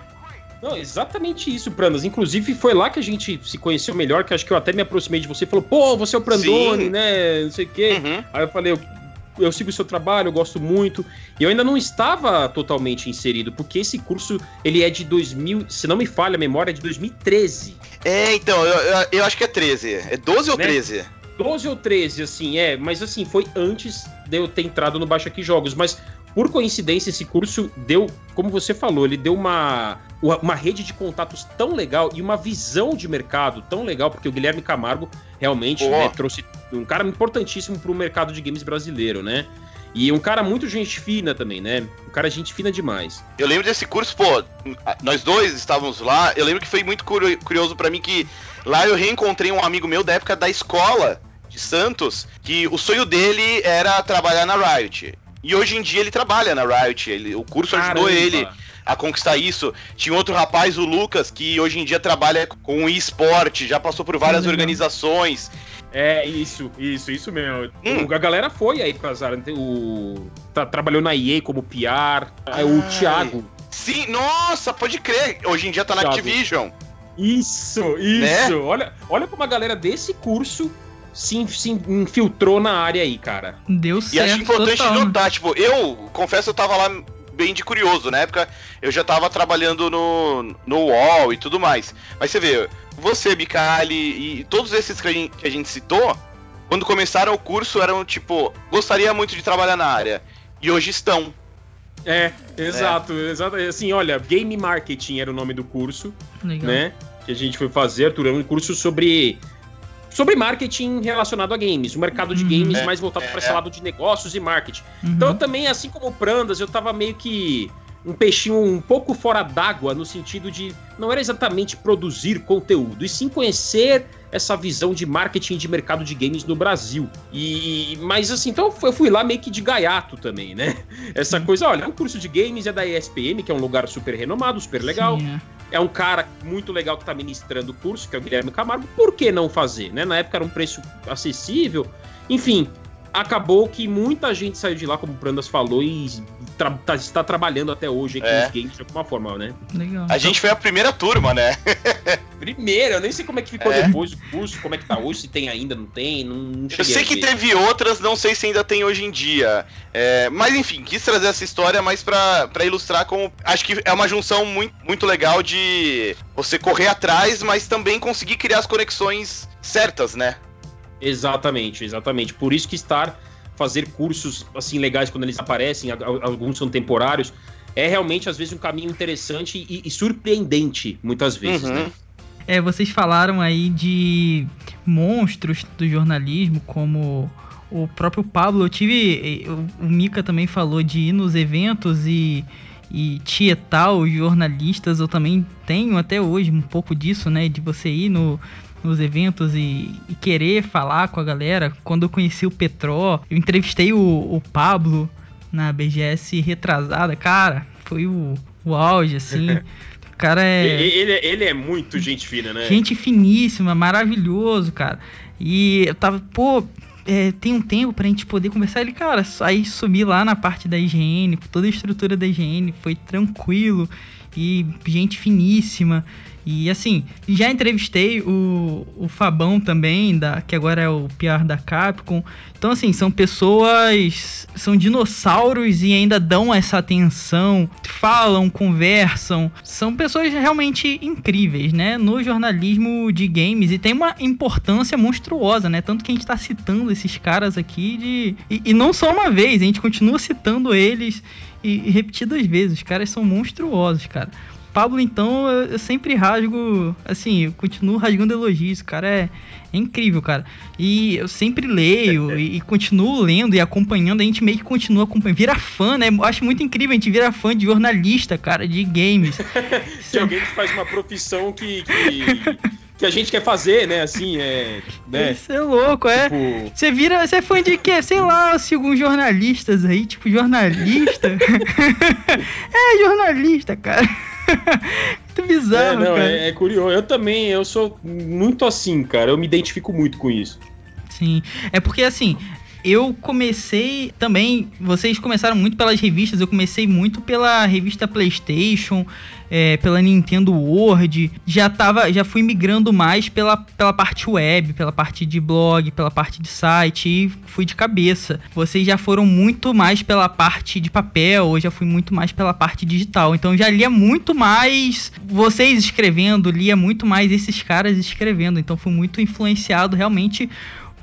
Não, exatamente isso, Prandas. Inclusive, foi lá que a gente se conheceu melhor, que acho que eu até me aproximei de você e falou, pô, você é o Prandone, Sim. né? Não sei o quê. Uhum. Aí eu falei, eu sigo o seu trabalho, eu gosto muito. E eu ainda não estava totalmente inserido, porque esse curso, ele é de 2000, se não me falha a memória, é de 2013. É, então, eu, eu, eu acho que é 13. É 12 ou né? 13? 12 ou 13, assim, é, mas assim, foi antes de eu ter entrado no Baixa Aqui Jogos, mas por coincidência, esse curso deu, como você falou, ele deu uma, uma rede de contatos tão legal e uma visão de mercado tão legal, porque o Guilherme Camargo realmente né, trouxe um cara importantíssimo para o mercado de games brasileiro, né? E um cara muito gente fina também, né? Um cara gente fina demais. Eu lembro desse curso, pô, nós dois estávamos lá. Eu lembro que foi muito curioso para mim que lá eu reencontrei um amigo meu da época da escola de Santos, que o sonho dele era trabalhar na Riot. E hoje em dia ele trabalha na Riot. Ele, o curso Caramba. ajudou ele a conquistar isso. Tinha outro rapaz, o Lucas, que hoje em dia trabalha com esporte, já passou por várias uhum. organizações. É, isso, isso, isso mesmo. Hum. A galera foi aí pra Zara. O... Tá, trabalhou na EA como PR. É o Thiago. Sim, nossa, pode crer. Hoje em dia tá na Thiago. Activision. Isso, isso. Né? Olha, olha como a galera desse curso se, se infiltrou na área aí, cara. Deu certo. E acho importante total. Né? notar, tipo, eu confesso, eu tava lá bem de curioso. Na época eu já tava trabalhando no, no UOL e tudo mais. Mas você vê, você, Bicali e todos esses que a, gente, que a gente citou, quando começaram o curso eram tipo, gostaria muito de trabalhar na área. E hoje estão. É, exato, é. exato. Assim, olha, Game Marketing era o nome do curso, Legal. né? Que a gente foi fazer, Arthur, um curso sobre sobre marketing relacionado a games, o mercado de uhum. games é, mais voltado é, para esse é. lado de negócios e marketing. Uhum. Então também, assim como o Prandas, eu tava meio que um peixinho um pouco fora d'água no sentido de não era exatamente produzir conteúdo, e sim conhecer essa visão de marketing de mercado de games no Brasil. E mas assim, então eu fui lá meio que de gaiato também, né? Essa coisa, olha, é um curso de games é da ESPM, que é um lugar super renomado, super legal. Sim, é é um cara muito legal que está ministrando o curso, que é o Guilherme Camargo. Por que não fazer? Né? Na época era um preço acessível. Enfim, acabou que muita gente saiu de lá, como o Prandas falou, e tra tá, está trabalhando até hoje aqui é. nos games de alguma forma, né? Legal. A gente foi a primeira turma, né? primeira, eu nem sei como é que ficou é. depois o curso, como é que tá hoje, se tem ainda, não tem, não, não Eu sei que teve outras, não sei se ainda tem hoje em dia. É, mas enfim, quis trazer essa história mais para ilustrar como. Acho que é uma junção muito, muito legal de você correr atrás, mas também conseguir criar as conexões certas, né? Exatamente, exatamente. Por isso que estar fazer cursos assim legais quando eles aparecem, alguns são temporários, é realmente às vezes um caminho interessante e, e surpreendente muitas vezes, uhum. né? É, vocês falaram aí de monstros do jornalismo como o próprio Pablo. Eu tive, o Mika também falou de ir nos eventos e e tietar os jornalistas, eu também tenho até hoje um pouco disso, né? De você ir no, nos eventos e, e, querer falar com a galera. Quando eu conheci o Petró, eu entrevistei o, o Pablo na BGS retrasada, cara, foi o, o auge, assim. o cara é. Ele, ele é muito gente fina, né? Gente finíssima, maravilhoso, cara. E eu tava, pô, é, tem um tempo pra gente poder conversar. Ele, cara, aí subi lá na parte da higiene, toda a estrutura da higiene, foi tranquilo e gente finíssima. E assim, já entrevistei o, o Fabão também, da, que agora é o PR da Capcom. Então, assim, são pessoas. São dinossauros e ainda dão essa atenção, falam, conversam. São pessoas realmente incríveis, né? No jornalismo de games. E tem uma importância monstruosa, né? Tanto que a gente tá citando esses caras aqui de. E, e não só uma vez, a gente continua citando eles e, e repetidas vezes. Os caras são monstruosos, cara. Pablo, então, eu sempre rasgo, assim, eu continuo rasgando elogios, cara, é, é incrível, cara. E eu sempre leio e, e, continuo lendo e acompanhando, a gente meio que continua acompanhando, vira fã, né? Eu acho muito incrível, a gente vira fã de jornalista, cara, de games. de alguém que faz uma profissão que... que... que a gente quer fazer, né? Assim, é. Né? Isso é louco, é. Tipo... Você vira. Você é fã de quê? Sei lá, eu sigo uns jornalistas aí, tipo, jornalista. é, jornalista, cara. muito bizarro, é, não, cara. É, é, curioso. Eu também, eu sou muito assim, cara. Eu me identifico muito com isso. Sim. É porque assim, eu comecei também. Vocês começaram muito pelas revistas, eu comecei muito pela revista PlayStation, é, pela Nintendo World. Já tava, já fui migrando mais pela, pela parte web, pela parte de blog, pela parte de site e fui de cabeça. Vocês já foram muito mais pela parte de papel, eu já fui muito mais pela parte digital. Então já lia muito mais vocês escrevendo, lia muito mais esses caras escrevendo. Então fui muito influenciado realmente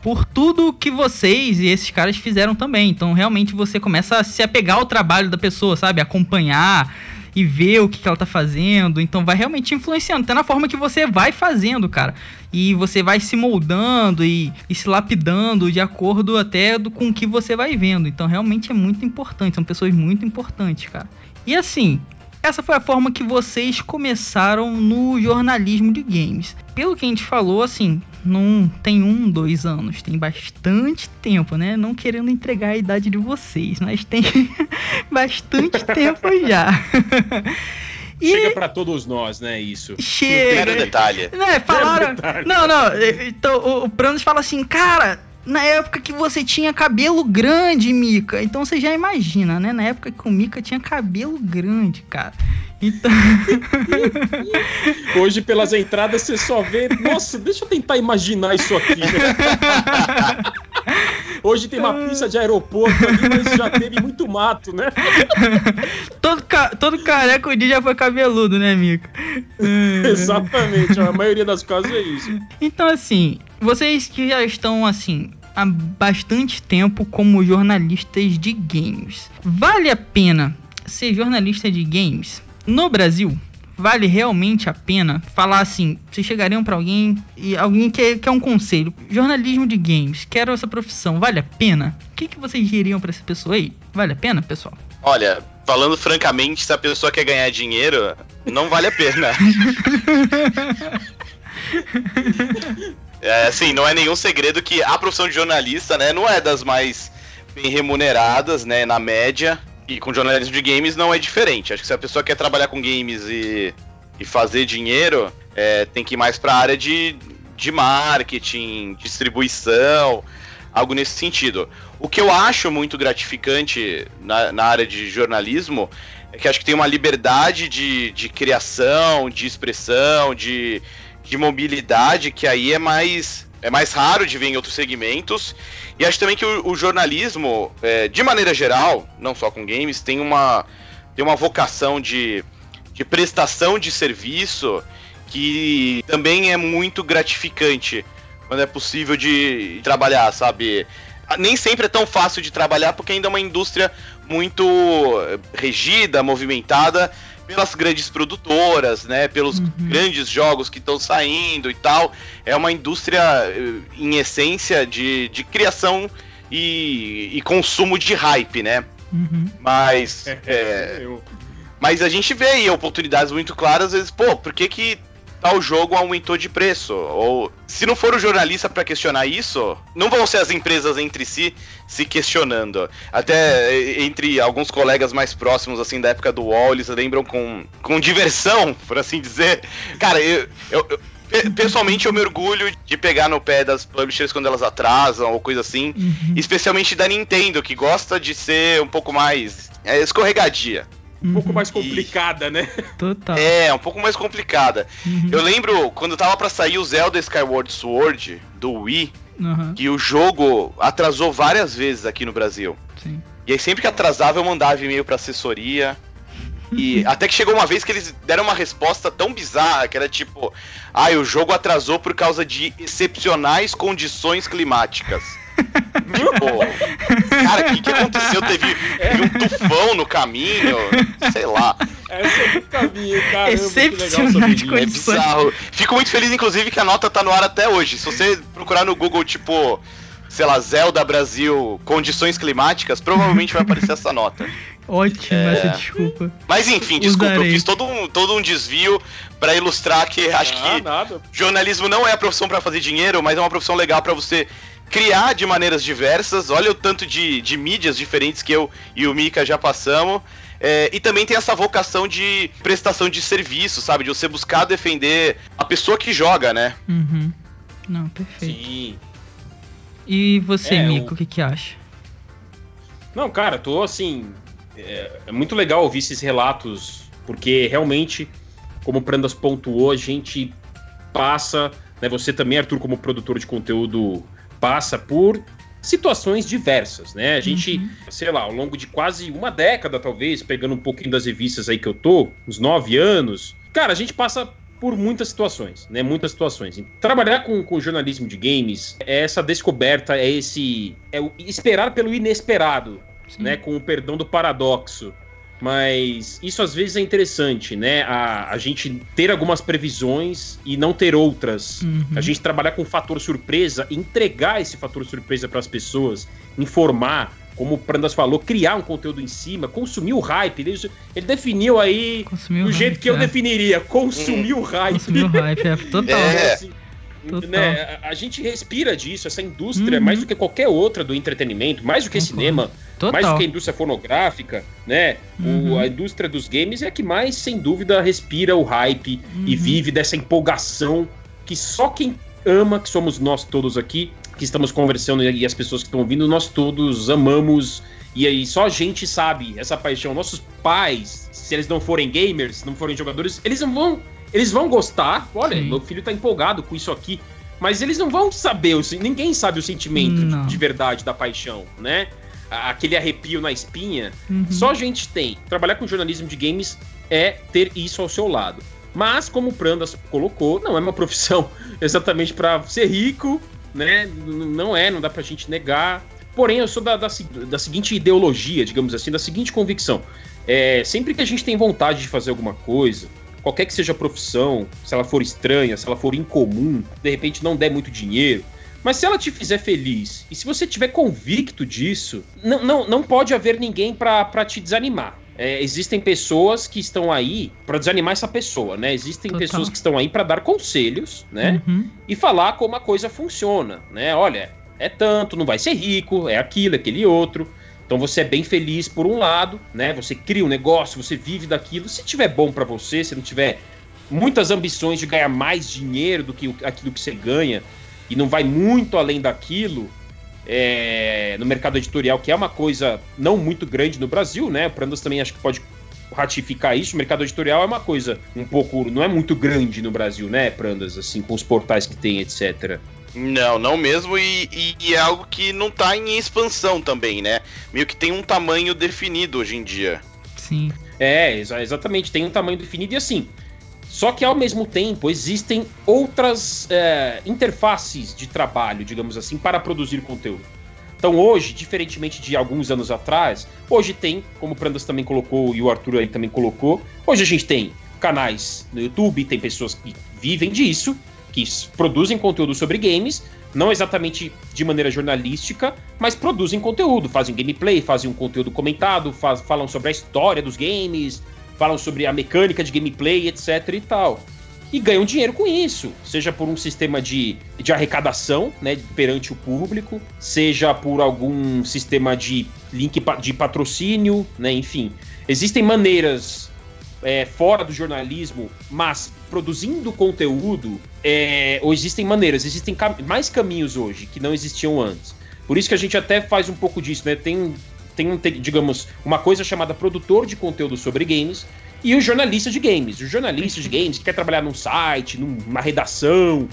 por tudo que vocês e esses caras fizeram também. Então, realmente você começa a se apegar ao trabalho da pessoa, sabe? Acompanhar. e ver o que, que ela tá fazendo. Então vai realmente influenciando, até na forma que você vai fazendo, cara. E você vai se moldando e, e se lapidando de acordo até do, com o que você vai vendo. Então realmente é muito importante, são pessoas muito importantes, cara. E assim, essa foi a forma que vocês começaram no jornalismo de games. Pelo que a gente falou, assim, não tem um, dois anos, tem bastante tempo, né? Não querendo entregar a idade de vocês, mas tem bastante tempo já. E... Chega para todos nós, né? Isso. Chega. Mero detalhe. Né, falaram. Detalhe. Não, não. Então o, o Pranos fala assim, cara, na época que você tinha cabelo grande, Mika. Então você já imagina, né? Na época que o Mika tinha cabelo grande, cara. Então... Hoje, pelas entradas, você só vê. Nossa, deixa eu tentar imaginar isso aqui. Né? Hoje tem uma pista de aeroporto ali, mas já teve muito mato, né? todo, ca... todo careca o dia já foi cabeludo, né, Mika? Exatamente, a maioria das casos é isso. Então, assim, vocês que já estão, assim, há bastante tempo como jornalistas de games, vale a pena ser jornalista de games no Brasil? vale realmente a pena falar assim? Vocês chegariam para alguém e alguém quer, quer um conselho? Jornalismo de games, quero essa profissão, vale a pena? O que, que vocês diriam para essa pessoa aí? Vale a pena, pessoal? Olha, falando francamente, se a pessoa quer ganhar dinheiro, não vale a pena. é, assim, não é nenhum segredo que a profissão de jornalista, né, não é das mais bem remuneradas, né, na média. E com jornalismo de games não é diferente. Acho que se a pessoa quer trabalhar com games e, e fazer dinheiro, é, tem que ir mais para a área de, de marketing, distribuição, algo nesse sentido. O que eu acho muito gratificante na, na área de jornalismo é que acho que tem uma liberdade de, de criação, de expressão, de, de mobilidade que aí é mais é mais raro de ver em outros segmentos. E acho também que o, o jornalismo, é, de maneira geral, não só com games, tem uma, tem uma vocação de, de prestação de serviço que também é muito gratificante quando é possível de trabalhar, sabe? Nem sempre é tão fácil de trabalhar porque ainda é uma indústria muito regida, movimentada pelas grandes produtoras, né? Pelos uhum. grandes jogos que estão saindo e tal. É uma indústria, eh, em essência, de, de criação e, e consumo de hype, né? Uhum. Mas. É, é mas a gente vê aí oportunidades muito claras, às vezes, pô, por que, que tal jogo aumentou de preço. Ou se não for o jornalista para questionar isso, não vão ser as empresas entre si se questionando. Até entre alguns colegas mais próximos, assim, da época do UOL, eles lembram com, com diversão, por assim dizer. Cara, eu, eu, eu Pessoalmente, eu me orgulho de pegar no pé das publishers quando elas atrasam ou coisa assim. Uhum. Especialmente da Nintendo, que gosta de ser um pouco mais é, escorregadia um pouco mais complicada, e... né? Total. É, um pouco mais complicada. Uhum. Eu lembro quando tava para sair o Zelda Skyward Sword do Wii, uhum. que o jogo atrasou várias vezes aqui no Brasil. Sim. E aí sempre que atrasava eu mandava e-mail pra assessoria. E até que chegou uma vez que eles deram uma resposta tão bizarra que era tipo: "Ah, o jogo atrasou por causa de excepcionais condições climáticas". Tipo, cara, o que, que aconteceu? Teve, teve, um tufão no caminho, sei lá. É muito caminho, cara. Excepcionais condições. É bizarro. Fico muito feliz, inclusive, que a nota tá no ar até hoje. Se você procurar no Google, tipo, sei lá, Zelda Brasil, condições climáticas, provavelmente vai aparecer essa nota. Ótimo é... essa desculpa. Mas enfim, desculpa, Usarei. eu fiz todo um, todo um desvio para ilustrar que acho ah, que nada. jornalismo não é a profissão para fazer dinheiro, mas é uma profissão legal para você criar de maneiras diversas. Olha o tanto de, de mídias diferentes que eu e o Mika já passamos. É, e também tem essa vocação de prestação de serviço, sabe? De você buscar defender a pessoa que joga, né? Uhum. Não, perfeito. Sim. E você, é, Mico, o que, que acha? Não, cara, tô assim. É, é, muito legal ouvir esses relatos, porque realmente, como o Prandas pontuou, a gente passa. Né, você também, Arthur, como produtor de conteúdo passa por situações diversas, né? A gente, uhum. sei lá, ao longo de quase uma década, talvez, pegando um pouquinho das revistas aí que eu tô, uns nove anos, cara, a gente passa por muitas situações, né? Muitas situações. Trabalhar com, com jornalismo de games é essa descoberta, é esse. É o esperar pelo inesperado, Sim. né? Com o perdão do paradoxo. Mas isso às vezes é interessante, né? A, a gente ter algumas previsões e não ter outras. Uhum. A gente trabalhar com fator surpresa, entregar esse fator surpresa para as pessoas, informar, como o Prandas falou, criar um conteúdo em cima, consumir o hype. Ele, ele definiu aí do jeito hype, que eu é. definiria: consumir o hype. Consumir o hype, é total. É. Assim, né, a, a, gente respira disso, essa indústria, uhum. mais do que qualquer outra do entretenimento, mais do que Concordo. cinema, Total. mais do que a indústria fonográfica, né? Uhum. O, a indústria dos games é a que mais, sem dúvida, respira o hype uhum. e vive dessa empolgação que só quem ama, que somos nós todos aqui, que estamos conversando e as pessoas que estão ouvindo, nós todos amamos. E aí só a gente sabe essa paixão. Nossos pais, se eles não forem gamers, não forem jogadores, eles não vão. Eles vão gostar. Olha, Sim. meu filho tá empolgado com isso aqui. Mas eles não vão saber, ninguém sabe o sentimento de, de, verdade da paixão, né? Aquele arrepio na espinha. Uhum. Só a gente tem. Trabalhar com jornalismo de games é ter isso ao seu lado. Mas, como o Prandas colocou, não é uma profissão exatamente para ser rico, né? Não é, não dá pra gente negar. Porém, eu sou da, da, da seguinte ideologia, digamos assim, da seguinte convicção. É, sempre que a gente tem vontade de fazer alguma coisa, qualquer que seja a profissão, se ela for estranha, se ela for incomum, de repente não der muito dinheiro, mas se ela te fizer feliz e se você tiver convicto disso, não, não, não pode haver ninguém para te desanimar. É, existem pessoas que estão aí para desanimar essa pessoa, né? Existem Total. pessoas que estão aí para dar conselhos, né? Uhum. E falar como a coisa funciona, né? Olha, é tanto, não vai ser rico, é aquilo, é aquele outro. Então você é bem feliz por um lado, né? Você cria um negócio, você vive daquilo. Se tiver bom para você, se não tiver muitas ambições de ganhar mais dinheiro do que aquilo que você ganha e não vai muito além daquilo, é, no mercado editorial, que é uma coisa não muito grande no Brasil, né? O Prandas também acho que pode ratificar isso. O mercado editorial é uma coisa um pouco. não é muito grande no Brasil, né, Prandas? Assim, com os portais que tem, etc. Não, não mesmo, e, e, e, é algo que não tá em expansão também, né? Meio que tem um tamanho definido hoje em dia. Sim. É, exatamente, tem um tamanho definido e assim. Só que ao mesmo tempo existem outras é, interfaces de trabalho, digamos assim, para produzir conteúdo. Então hoje, diferentemente de alguns anos atrás, hoje tem, como o Prandas também colocou e o Arthur aí também colocou, hoje a gente tem canais no YouTube, tem pessoas que vivem disso, que produzem conteúdo sobre games, não exatamente de maneira jornalística, mas produzem conteúdo, fazem gameplay, fazem um conteúdo comentado, falam sobre a história dos games, falam sobre a mecânica de gameplay, etc e tal. E ganham dinheiro com isso, seja por um sistema de, de arrecadação né, perante o público, seja por algum sistema de link de patrocínio, né, enfim. Existem maneiras é, fora do jornalismo, mas produzindo conteúdo, é, ou existem maneiras, existem cam mais caminhos hoje que não existiam antes. Por isso que a gente até faz um pouco disso, né? Tem tem, tem, digamos, uma coisa chamada produtor de conteúdo sobre games e o jornalista de games. O jornalista de games que quer trabalhar num site, numa redação,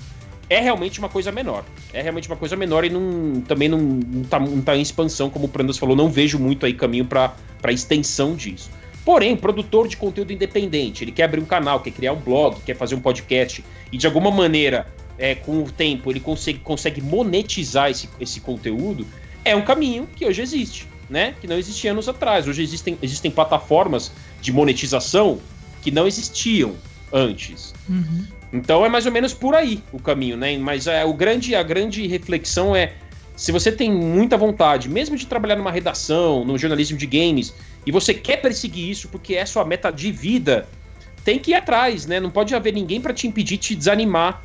é realmente uma coisa menor. É realmente uma coisa menor e não, também não, não, tá, tá em expansão, como o Prandas falou, não vejo muito aí caminho para extensão disso. Porém, produtor de conteúdo independente, ele quer abrir um canal, quer criar um blog, quer fazer um podcast e de alguma maneira, é, com o tempo, ele consegue, consegue monetizar esse, esse conteúdo, é um caminho que hoje existe né? Que não existia anos atrás. Hoje existem, existem plataformas de monetização que não existiam antes. Uhum. Então é mais ou menos por aí o caminho, né? Mas é, o grande, a grande reflexão é se você tem muita vontade, mesmo de trabalhar numa redação, no jornalismo de games, e você quer perseguir isso porque é sua meta de vida, tem que ir atrás, né? Não pode haver ninguém para te impedir, te desanimar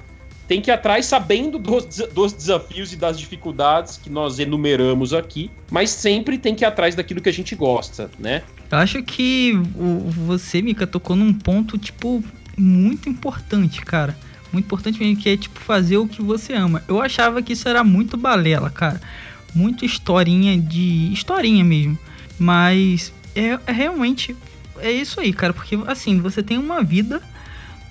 tem que ir atrás sabendo dos, dos desafios e das dificuldades que nós enumeramos aqui, mas sempre tem que ir atrás daquilo que a gente gosta, né? Eu acho que você, Mika, tocou num ponto, tipo, muito importante, cara. Muito importante mesmo, que é, tipo, fazer o que você ama. Eu achava que isso era muito balela, cara. Muito historinha de... historinha mesmo. Mas é, é realmente... É isso aí, cara. Porque, assim, você tem uma vida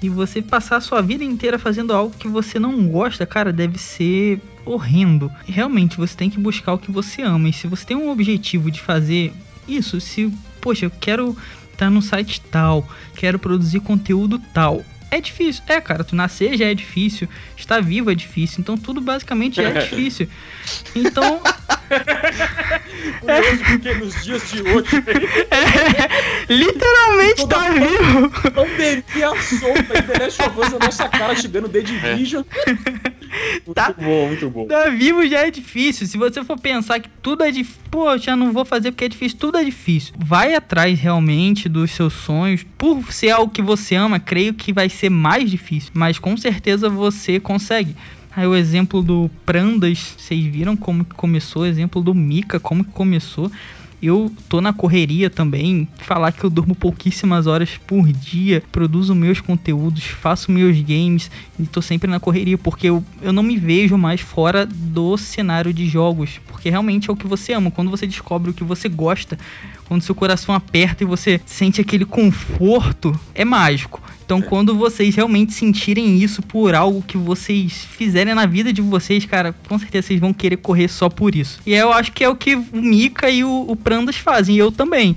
e você passar a sua vida inteira fazendo algo que você não gosta, cara, deve ser horrendo. Realmente, você tem que buscar o que você ama. E se você tem um objetivo de fazer isso, se, poxa, eu quero estar tá no site tal, quero produzir conteúdo tal. É difícil. É, cara, tu nascer já é difícil, estar vivo é difícil, então tudo basicamente é difícil. Então. Curioso porque nos dias de hoje. é, literalmente tá vivo. Pandemia solta, a internet chovendo na nossa cara, chegando The Division. Muito Tá. bom, muito bom. Tá vivo já é difícil. Se você for pensar que tudo é difícil, poxa, não vou fazer porque é difícil, tudo é difícil. Vai atrás realmente dos seus sonhos. Por ser algo que você ama, creio que vai ser mais difícil, mas com certeza você consegue. Aí o exemplo do Prandas, vocês viram como que começou, o exemplo do Mika, como que começou. Eu tô na correria também, falar que eu durmo pouquíssimas horas por dia, produzo meus conteúdos, faço meus games e tô sempre na correria, porque eu, eu não me vejo mais fora do cenário de jogos, porque realmente é o que você ama. Quando você descobre o que você gosta, quando seu coração aperta e você sente aquele conforto, é mágico. Então, quando vocês realmente sentirem isso por algo que vocês fizerem na vida de vocês, cara, com certeza vocês vão querer correr só por isso. E eu acho que é o que o Mika e o, o Prandas fazem, e eu também.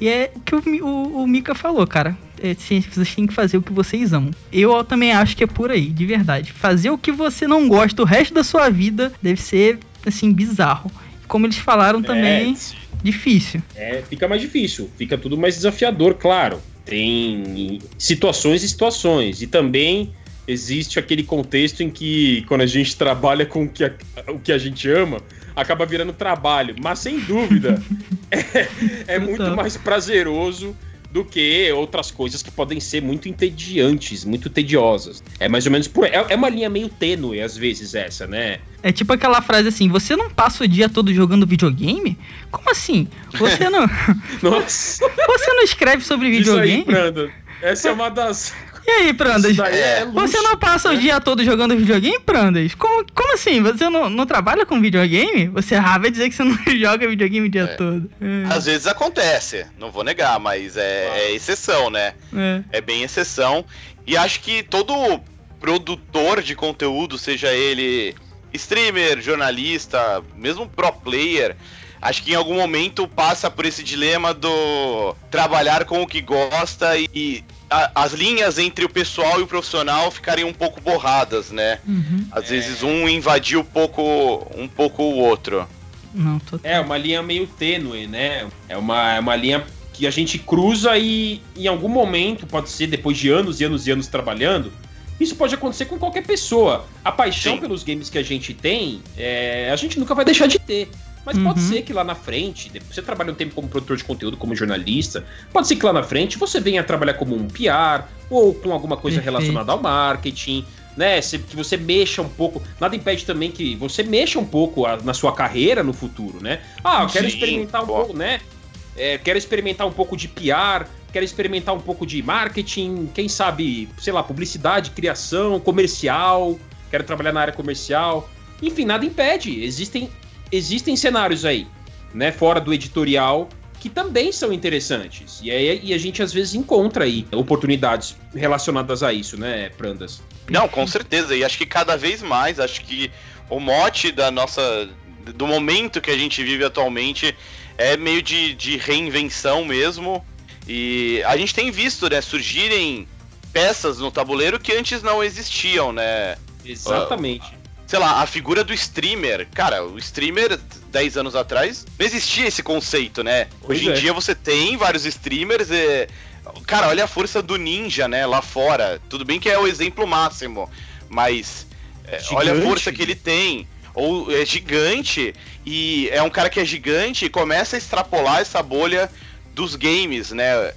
E é o que o, o, o Mika falou, cara. É, vocês têm que fazer o que vocês amam. Eu também acho que é por aí, de verdade. Fazer o que você não gosta o resto da sua vida deve ser, assim, bizarro. Como eles falaram também, É, difícil. É, fica mais difícil, fica tudo mais desafiador, claro. Tem situações e situações. E também existe aquele contexto em que, quando a gente trabalha com o que a, o que a gente ama, acaba virando trabalho. Mas sem dúvida, é, é muito mais prazeroso do que outras coisas que podem ser muito entediantes, muito tediosas. É mais ou menos por. É, é uma linha meio tênue, às vezes, essa, né? É tipo aquela frase assim: você não passa o dia todo jogando videogame? Como assim? Você não, Nossa, você não escreve sobre isso aí, videogame? Branda. Essa é uma das. E aí, Prandas? Isso daí é luxo, Você não passa o né? dia todo jogando videogame, Prandas? Como, como assim? Você não, não trabalha com videogame? Você ah, vai dizer que você não joga videogame o dia É. todo. É, Às vezes acontece, não vou negar, mas é, é exceção, né? é. É bem exceção. E acho que todo produtor de conteúdo, seja ele streamer, jornalista, mesmo pro player, acho que em algum momento passa por esse dilema do trabalhar com o que gosta e, e a- as linhas entre o pessoal e o profissional ficarem um pouco borradas, né? Uhum. Às vezes um invadir um pouco, um pouco o outro. Não, tô... É uma linha meio tênue, né? É uma, é uma linha que a gente cruza e em algum momento, pode ser depois de anos e anos e anos trabalhando, isso pode acontecer com qualquer pessoa. A paixão Sim. pelos games que a gente tem, é, a gente nunca vai deixar de ter. Mas pode Uhum. ser que lá na frente, você trabalha um tempo como produtor de conteúdo, como jornalista, pode ser que lá na frente você venha trabalhar como um PR ou com alguma coisa Perfeito. relacionada ao marketing, né? Se- Que você mexa um pouco. Nada impede também que você mexa um pouco a- na sua carreira no futuro, né? Ah, eu quero Sim, experimentar um pô. pouco, né? É, quero experimentar um pouco de PR, quero experimentar um pouco de marketing, quem sabe, sei lá, publicidade, criação, comercial, quero trabalhar na área comercial. Enfim, nada impede. Existem, existem cenários aí, né, fora do editorial, que também são interessantes. E, aí, e a gente às vezes encontra aí oportunidades relacionadas a isso, né, Prandas? Não, com certeza. E acho que cada vez mais, acho que o mote da nossa. do momento que a gente vive atualmente é meio de, de reinvenção mesmo. E a gente tem visto, né, surgirem peças no tabuleiro que antes não existiam, né? Exatamente. Sei lá, a figura do streamer. Cara, o streamer, 10 anos atrás, não existia esse conceito, né? Pois Hoje em é. dia você tem vários streamers e. Cara, olha a força do ninja, né, lá fora. Tudo bem que é o exemplo máximo, mas. é, olha a força que ele tem. Ou é gigante, e é um cara que é gigante e começa a extrapolar essa bolha dos games, né?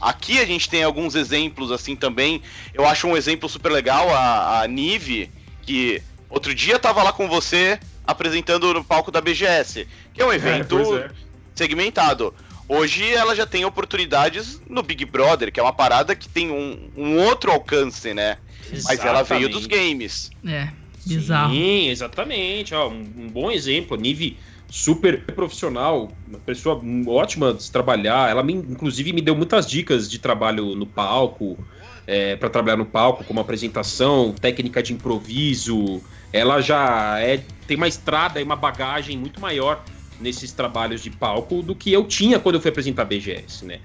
Aqui a gente tem alguns exemplos assim também. Eu acho um exemplo super legal, a, a Nive, que outro dia tava lá com você apresentando no palco da BGS, que é um evento pois é. segmentado. Hoje ela já tem oportunidades no Big Brother, que é uma parada que tem um, um outro alcance, né? Mas ela veio dos Exatamente. games. É, bizarro. Sim, exatamente. Ó, um, um bom exemplo. A Nive, super profissional, uma pessoa ótima de se trabalhar. Ela, me, inclusive, me deu muitas dicas de trabalho no palco, é, para trabalhar no palco, como apresentação, técnica de improviso. Ela já é, tem uma estrada e uma bagagem muito maior nesses trabalhos de palco do que eu tinha quando eu fui apresentar a BGS, né?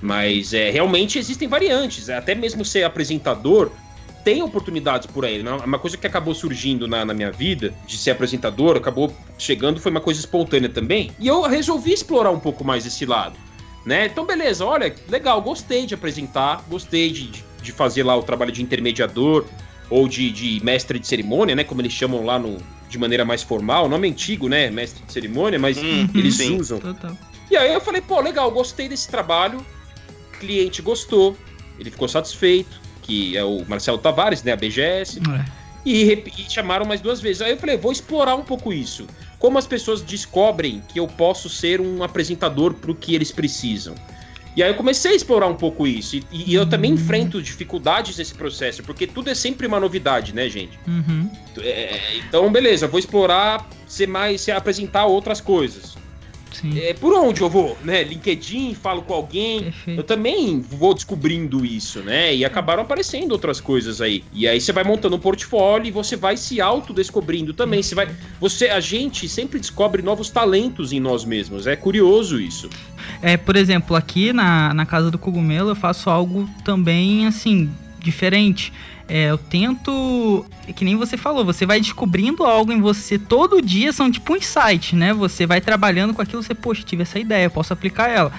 Mas é, realmente existem variantes. Até mesmo ser apresentador tem oportunidades por aí. Né? Uma coisa que acabou surgindo na, na, minha vida, de ser apresentador, acabou chegando, foi uma coisa espontânea também. E eu resolvi explorar um pouco mais esse lado. Né? Então, beleza, olha, legal, gostei de apresentar, gostei de, de fazer lá o trabalho de intermediador ou de, de mestre de cerimônia, né? Como eles chamam lá no, de maneira mais formal. Nome é antigo, né? Mestre de cerimônia, mas uhum, eles sim. usam. Total. E aí eu falei, pô, legal, gostei desse trabalho. O cliente gostou, ele ficou satisfeito, que é o Marcelo Tavares, né? A BGS. É. E, e chamaram mais duas vezes. Aí eu falei, vou explorar um pouco isso. Como as pessoas descobrem que eu posso ser um apresentador para o que eles precisam. E aí eu comecei a explorar um pouco isso. E, e, eu também uhum. enfrento dificuldades nesse processo, porque tudo é sempre uma novidade, né, gente? Uhum. É, então, beleza, vou explorar ser mais, se apresentar outras coisas. É, por onde eu vou, né? LinkedIn, falo com alguém. Perfeito. Eu também vou descobrindo isso, né? E acabaram aparecendo outras coisas aí. E aí você vai montando um portfólio e você vai se autodescobrindo também. Você vai. Você, a gente sempre descobre novos talentos em nós mesmos. É curioso isso. É, por exemplo, aqui na, na Casa do Cogumelo eu faço algo também assim, diferente. É, eu tento. Que nem você falou, você vai descobrindo algo em você todo dia, são tipo um insight, né? Você vai trabalhando com aquilo, você, poxa, tive essa ideia, posso aplicar ela.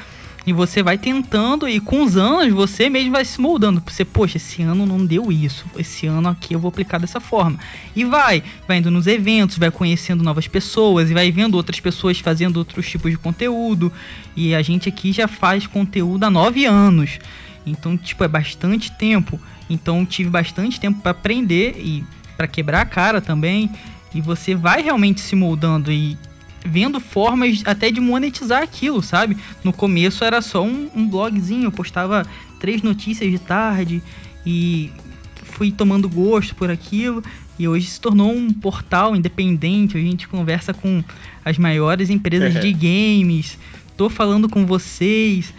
E você vai tentando, e com os anos você mesmo vai se moldando. Você, poxa, esse ano não deu isso. Esse ano aqui eu vou aplicar dessa forma. E vai, vai indo nos eventos, vai conhecendo novas pessoas, e vai vendo outras pessoas fazendo outros tipos de conteúdo. E a gente aqui já faz conteúdo há nove anos. Então, tipo, é bastante tempo. Então tive bastante tempo para aprender e para quebrar a cara também. E você vai realmente se moldando e vendo formas até de monetizar aquilo, sabe? No começo era só um, um blogzinho, eu postava três notícias de tarde e fui tomando gosto por aquilo. E hoje se tornou um portal independente, a gente conversa com as maiores empresas de games. Tô falando com vocês,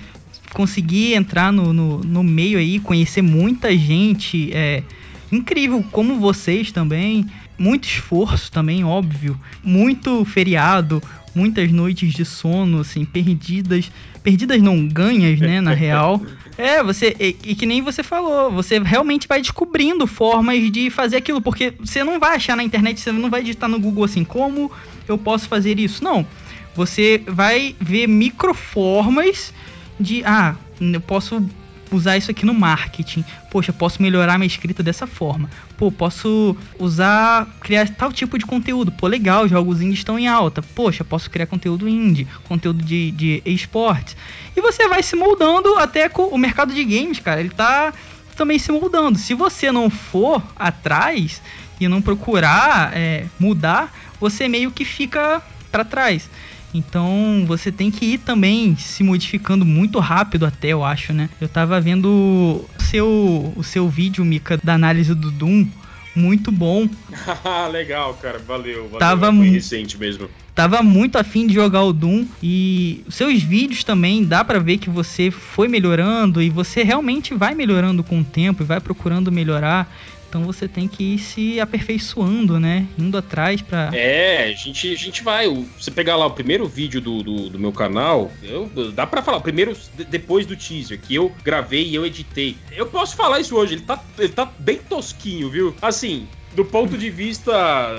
consegui entrar no, no, no meio aí, conhecer muita gente. É incrível como vocês também. Muito esforço também, óbvio. Muito feriado, muitas noites de sono, assim, perdidas. Perdidas não ganhas, né, na real. É, você. E, e, que nem você falou, você realmente vai descobrindo formas de fazer aquilo, porque você não vai achar na internet, você não vai digitar no Google assim, como eu posso fazer isso? Não. Você vai ver microformas de ah, eu posso usar isso aqui no marketing. Poxa, posso melhorar minha escrita dessa forma. Pô, posso usar, criar tal tipo de conteúdo. Pô, legal, jogos indie estão em alta. Poxa, posso criar conteúdo indie, conteúdo de, de esportes. E você vai se moldando até com o mercado de games, cara. Ele tá também se moldando. Se você não for atrás e não procurar é, mudar, você meio que fica para trás. Então você tem que ir também se modificando muito rápido até, eu acho, né? Eu tava vendo o seu, o seu vídeo, Mika, da análise do Doom. Muito bom. Legal, cara. Valeu. valeu. Tava muito recente mesmo. Tava muito afim de jogar o Doom e seus vídeos também dá para ver que você foi melhorando e você realmente vai melhorando com o tempo e vai procurando melhorar. Então você tem que ir se aperfeiçoando, né? Indo atrás pra. É, a gente, a gente vai. Você pegar lá o primeiro vídeo do, do, do meu canal, eu, dá para falar, primeiro depois do teaser, que eu gravei e eu editei. Eu posso falar isso hoje, ele tá, ele tá bem tosquinho, viu? Assim, do ponto de vista.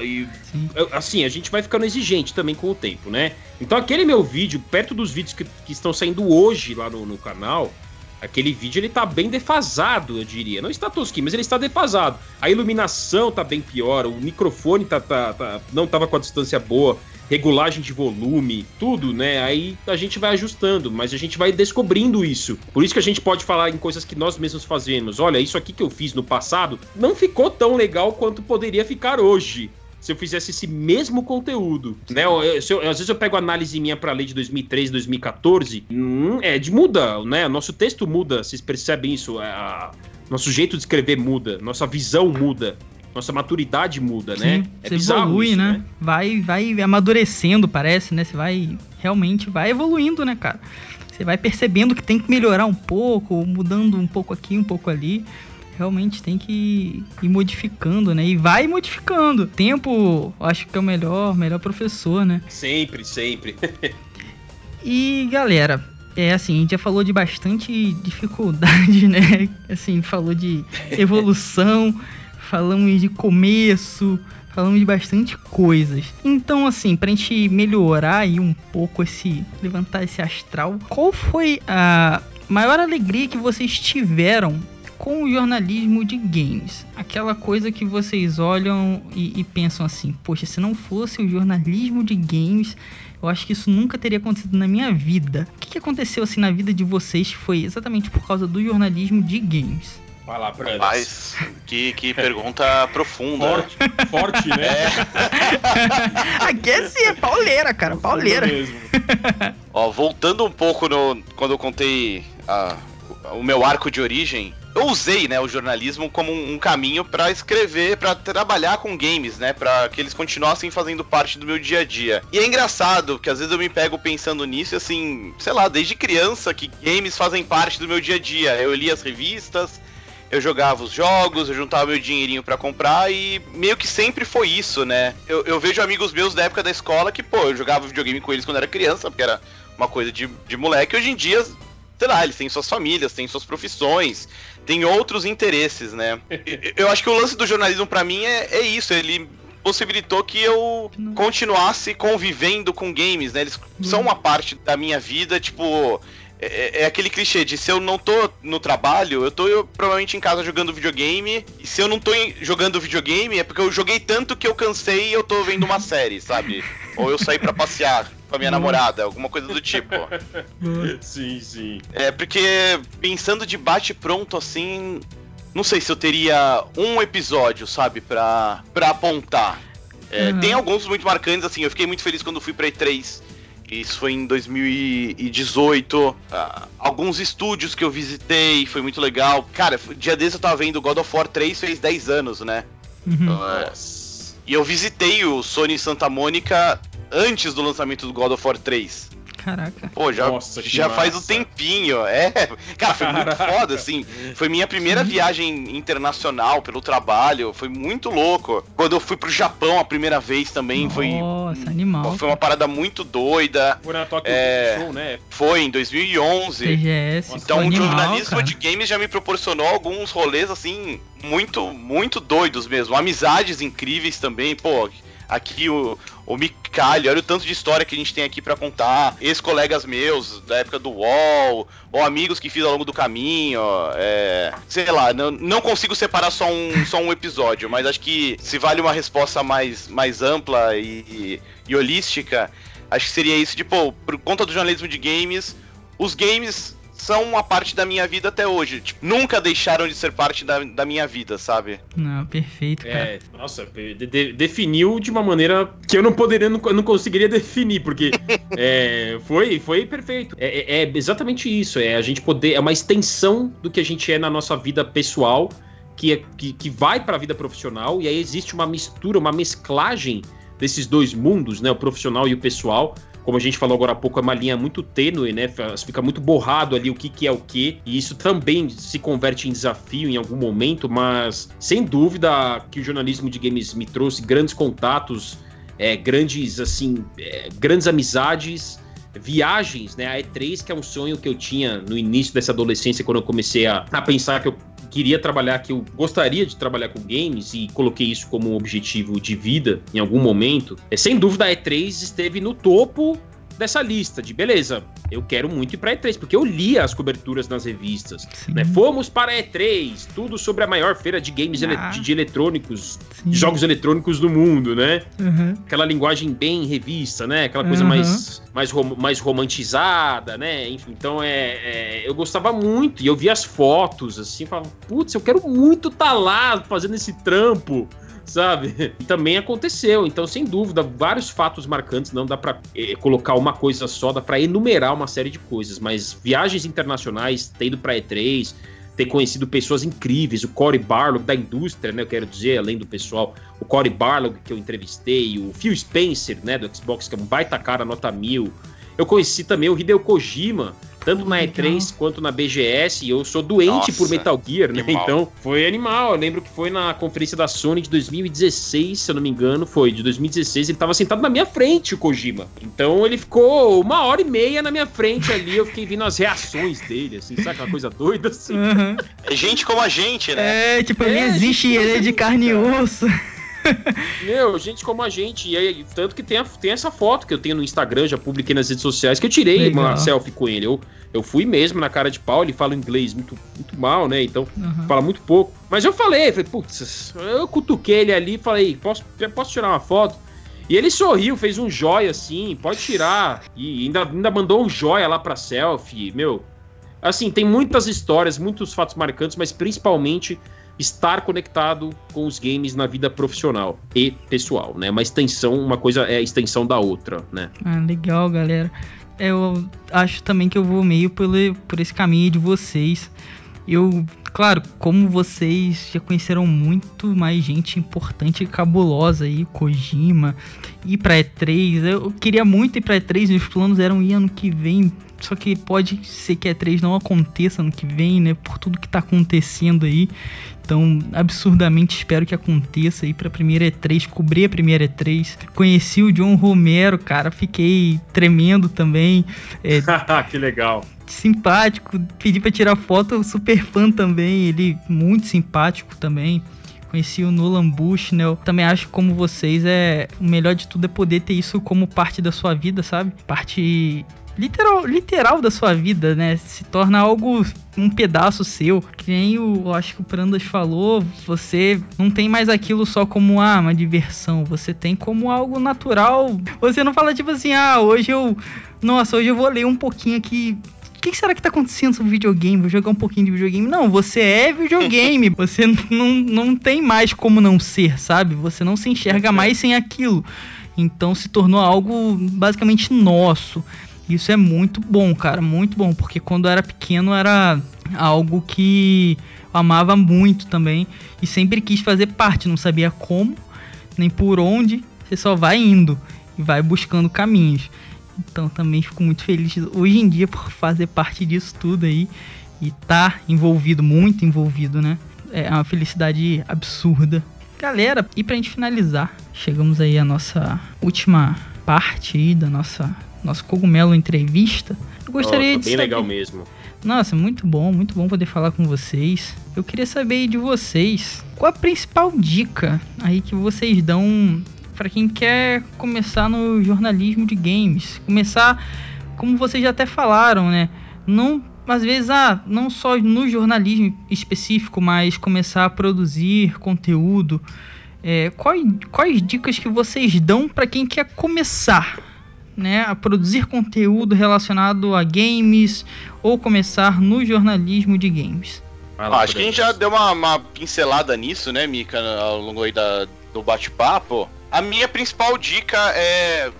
Assim, a gente vai ficando exigente também com o tempo, né? Então aquele meu vídeo, perto dos vídeos que, que estão saindo hoje lá no, no canal Aquele vídeo ele tá bem defasado, eu diria. Não está tosquinho, mas ele está defasado. A iluminação tá bem pior, o microfone tá, tá, tá, não tava com a distância boa, regulagem de volume, tudo, né? Aí a gente vai ajustando, mas a gente vai descobrindo isso. Por isso que a gente pode falar em coisas que nós mesmos fazemos. Olha, isso aqui que eu fiz no passado não ficou tão legal quanto poderia ficar hoje se eu fizesse esse mesmo conteúdo, né? Eu, eu, às vezes eu pego análise minha para a lei de 2013, 2014, hum, é de muda, né? Nosso texto muda, vocês percebem isso? A, nosso jeito de escrever muda, nossa visão muda. Nossa maturidade muda, Sim, né? É você evolui, isso, né? né? Vai, vai amadurecendo, parece, né? Você vai realmente vai evoluindo, né, cara? Você vai percebendo que tem que melhorar um pouco, mudando um pouco aqui, um pouco ali realmente tem que ir modificando, né? E vai modificando. Tempo, acho que é o melhor, melhor professor, né? Sempre, sempre. e galera, É assim, a gente já falou de bastante dificuldade, né? Assim, falou de evolução, falamos de começo, falamos de bastante coisas. Então, assim, pra gente melhorar aí um pouco esse. levantar esse astral, qual foi a maior alegria que vocês tiveram com o jornalismo de games. Aquela coisa que vocês olham e, e, pensam assim: poxa, se não fosse o jornalismo de games, eu acho que isso nunca teria acontecido na minha vida. O que, que aconteceu assim na vida de vocês que foi exatamente por causa do jornalismo de games? Vai lá, Mas que, que pergunta profunda. Forte, forte né? É. Aqui é sim, é pauleira, cara, pauleira. Mesmo. Ó, voltando um pouco no quando eu contei a, o meu arco de origem, eu usei, né, o jornalismo como um, caminho para escrever, para trabalhar com games, né, para que eles continuassem fazendo parte do meu dia a dia. E é engraçado que às vezes eu me pego pensando nisso, assim, sei lá, desde criança que games fazem parte do meu dia a dia. Eu li as revistas, eu jogava os jogos, eu juntava meu dinheirinho para comprar e meio que sempre foi isso, né? Eu, eu, vejo amigos meus da época da escola que, pô, eu jogava videogame com eles quando era criança, porque era uma coisa de, de moleque. Hoje em dia, sei lá, eles têm suas famílias, têm suas profissões, têm outros interesses, né? eu acho que o lance do jornalismo para mim é, é isso, ele possibilitou que eu continuasse convivendo com games, né? Eles são uma parte da minha vida, tipo, é, é, é, aquele clichê de se eu não tô no trabalho, eu tô eu, provavelmente em casa jogando videogame. E se eu não tô em, jogando videogame, é porque eu joguei tanto que eu cansei e eu tô vendo uma série, sabe? Ou eu saí para passear com a minha namorada, alguma coisa do tipo. sim, sim. É, porque pensando de bate pronto assim, não sei se eu teria um episódio, sabe, pra, pra apontar. É, uhum. Tem alguns muito marcantes, assim, eu fiquei muito feliz quando fui pra E3 isso foi em 2018. Uh, ah, alguns estúdios que eu visitei, foi muito legal. Cara, dia desse eu tava vendo God of War 3 fez 10 anos, né? Uhum. Uh, e eu visitei o Sony Santa Mônica antes do lançamento do God of War 3. Caraca. Pô, já, Nossa, já faz um tempinho. É, cara, foi muito foda, assim. Foi minha primeira viagem internacional pelo trabalho. Foi muito louco. Quando eu fui pro Japão a primeira vez também, Nossa, foi. Nossa, animal. Foi uma parada muito doida. Foi na Tokyo é, Show, né? Foi em 2011. TGS, então o jornalismo cara. de games já me proporcionou alguns rolês, assim, muito, muito doidos mesmo. Amizades incríveis também, pô aqui o, o Micalho, olha o tanto de história que a gente tem aqui para contar. Ex-colegas meus da época do UOL, ou amigos que fiz ao longo do caminho. É, sei lá, não, não consigo separar só um, só um episódio, mas acho que se vale uma resposta mais, mais ampla e, e, e holística, acho que seria isso de, pô, por conta do jornalismo de games, os games são uma parte da minha vida até hoje. Tipo, nunca deixaram de ser parte da, da minha vida, sabe? Não, perfeito, cara. É, nossa, de, de, definiu de uma maneira que eu não poderia, não, não conseguiria definir, porque é, foi, foi perfeito. É, é, é, exatamente isso, é a gente poder, é uma extensão do que a gente é na nossa vida pessoal, que, é, que, que vai para a vida profissional, e aí existe uma mistura, uma mesclagem desses dois mundos, né, o profissional e o pessoal, como a gente falou agora há pouco, é uma linha muito tênue, né? Fica muito borrado ali o que, que é o que, e isso também se converte em desafio em algum momento, mas sem dúvida que o jornalismo de games me trouxe grandes contatos, é, grandes, assim, é, grandes amizades, viagens, né? A E3, que é um sonho que eu tinha no início dessa adolescência, quando eu comecei a, a pensar que eu queria trabalhar, que eu gostaria de trabalhar com games e coloquei isso como um objetivo de vida em algum momento, é sem dúvida a E3 esteve no topo dessa lista de beleza, eu quero muito ir para E3, porque eu lia as coberturas nas revistas. Né? Fomos para E3, tudo sobre a maior feira de games ah. de, de, eletrônicos, de jogos eletrônicos do mundo, né? Uhum. Aquela linguagem bem revista, né? Aquela coisa uhum. mais, mais, rom mais romantizada, né? Enfim, então é, é, eu gostava muito e eu via as fotos assim, falava, putz, eu quero muito estar tá lá fazendo esse trampo sabe? Também aconteceu. Então, sem dúvida, vários fatos marcantes. Não dá para é, colocar uma coisa só, dá para enumerar uma série de coisas. Mas viagens internacionais, ter ido para E3, ter conhecido pessoas incríveis, o Corey Barlog da indústria, né? Eu quero dizer, além do pessoal, o Corey Barlog que eu entrevistei, o Phil Spencer, né, do Xbox, que é um baita cara, nota mil. Eu conheci também o Hideo Kojima, tanto na E3 quanto na BGS, e eu sou doente Nossa, por Metal Gear, né? Animal. Então, foi animal. Eu lembro que foi na conferência da Sony de 2016, se eu não me engano, foi de 2016, ele tava sentado na minha frente, o Kojima. Então, ele ficou uma hora e meia na minha frente ali, eu fiquei vendo as reações dele, assim, sabe aquela coisa doida, assim. Uhum. É gente como a gente, né? É, tipo, é, existe ele é de carne e osso. Meu, gente como a gente. E aí, tanto que tem, a, tem essa foto que eu tenho no Instagram, já publiquei nas redes sociais, que eu tirei Legal. uma selfie com ele. Eu, eu fui mesmo na cara de pau, ele fala inglês muito, muito mal, né? Então, uhum. fala muito pouco. Mas eu falei, falei, putz, eu cutuquei ele ali e falei, posso, posso tirar uma foto? E ele sorriu, fez um joia assim, pode tirar. E ainda, ainda mandou um joia lá pra selfie. Meu, assim, tem muitas histórias, muitos fatos marcantes, mas principalmente estar conectado com os games na vida profissional e pessoal, né? Uma extensão, uma coisa é a extensão da outra, né? Ah, legal, galera. Eu acho também que eu vou meio por, por esse caminho de vocês. Eu, claro, como vocês já conheceram muito mais gente importante e cabulosa aí, Kojima, ir pra E3. Eu queria muito ir pra E3, meus planos eram ir ano que vem, só que pode ser que a E3 não aconteça ano que vem, né? Por tudo que tá acontecendo aí. Então, absurdamente espero que aconteça aí pra primeira E3, cobrir a primeira E3. Conheci o John Romero, cara, fiquei tremendo também. É, que legal. Simpático, pedi pra tirar foto, super fã também, ele muito simpático também. Conheci o Nolan Bushnell. Também acho como vocês é o melhor de tudo é poder ter isso como parte da sua vida, sabe? Parte literal, literal da sua vida, né? Se torna algo, um pedaço seu. Que nem o, acho que o Prandas falou, você não tem mais aquilo só como, ah, uma diversão. Você tem como algo natural. Você não fala tipo assim, ah, hoje eu. Nossa, hoje eu vou ler um pouquinho aqui o que será que tá acontecendo sobre videogame? Vou jogar um pouquinho de videogame. Não, você é videogame. você não, não tem mais como não ser, sabe? Você não se enxerga mais sem aquilo. Então se tornou algo basicamente nosso. Isso é muito bom, cara, muito bom, porque quando eu era pequeno era algo que eu amava muito também e sempre quis fazer parte, não sabia como, nem por onde, você só vai indo e vai buscando caminhos. Então também fico muito feliz hoje em dia por fazer parte disso tudo aí e tá envolvido, muito envolvido, né? É uma felicidade absurda. Galera, e pra gente finalizar, chegamos aí à nossa última parte aí da nossa nosso cogumelo entrevista. Eu gostaria oh, de bem saber... legal mesmo. Nossa, muito bom, muito bom poder falar com vocês. Eu queria saber de vocês, qual a principal dica aí que vocês dão para quem quer começar no jornalismo de games? Começar, como vocês já até falaram, né? Não às vezes, ah, não só no jornalismo específico, mas começar a produzir conteúdo. É, quais, quais dicas que vocês dão para quem quer começar né, a produzir conteúdo relacionado a games ou começar no jornalismo de games? Ah, acho que a gente já deu uma, uma, pincelada nisso, né, Mika, ao longo aí da, do bate-papo. A minha principal dica é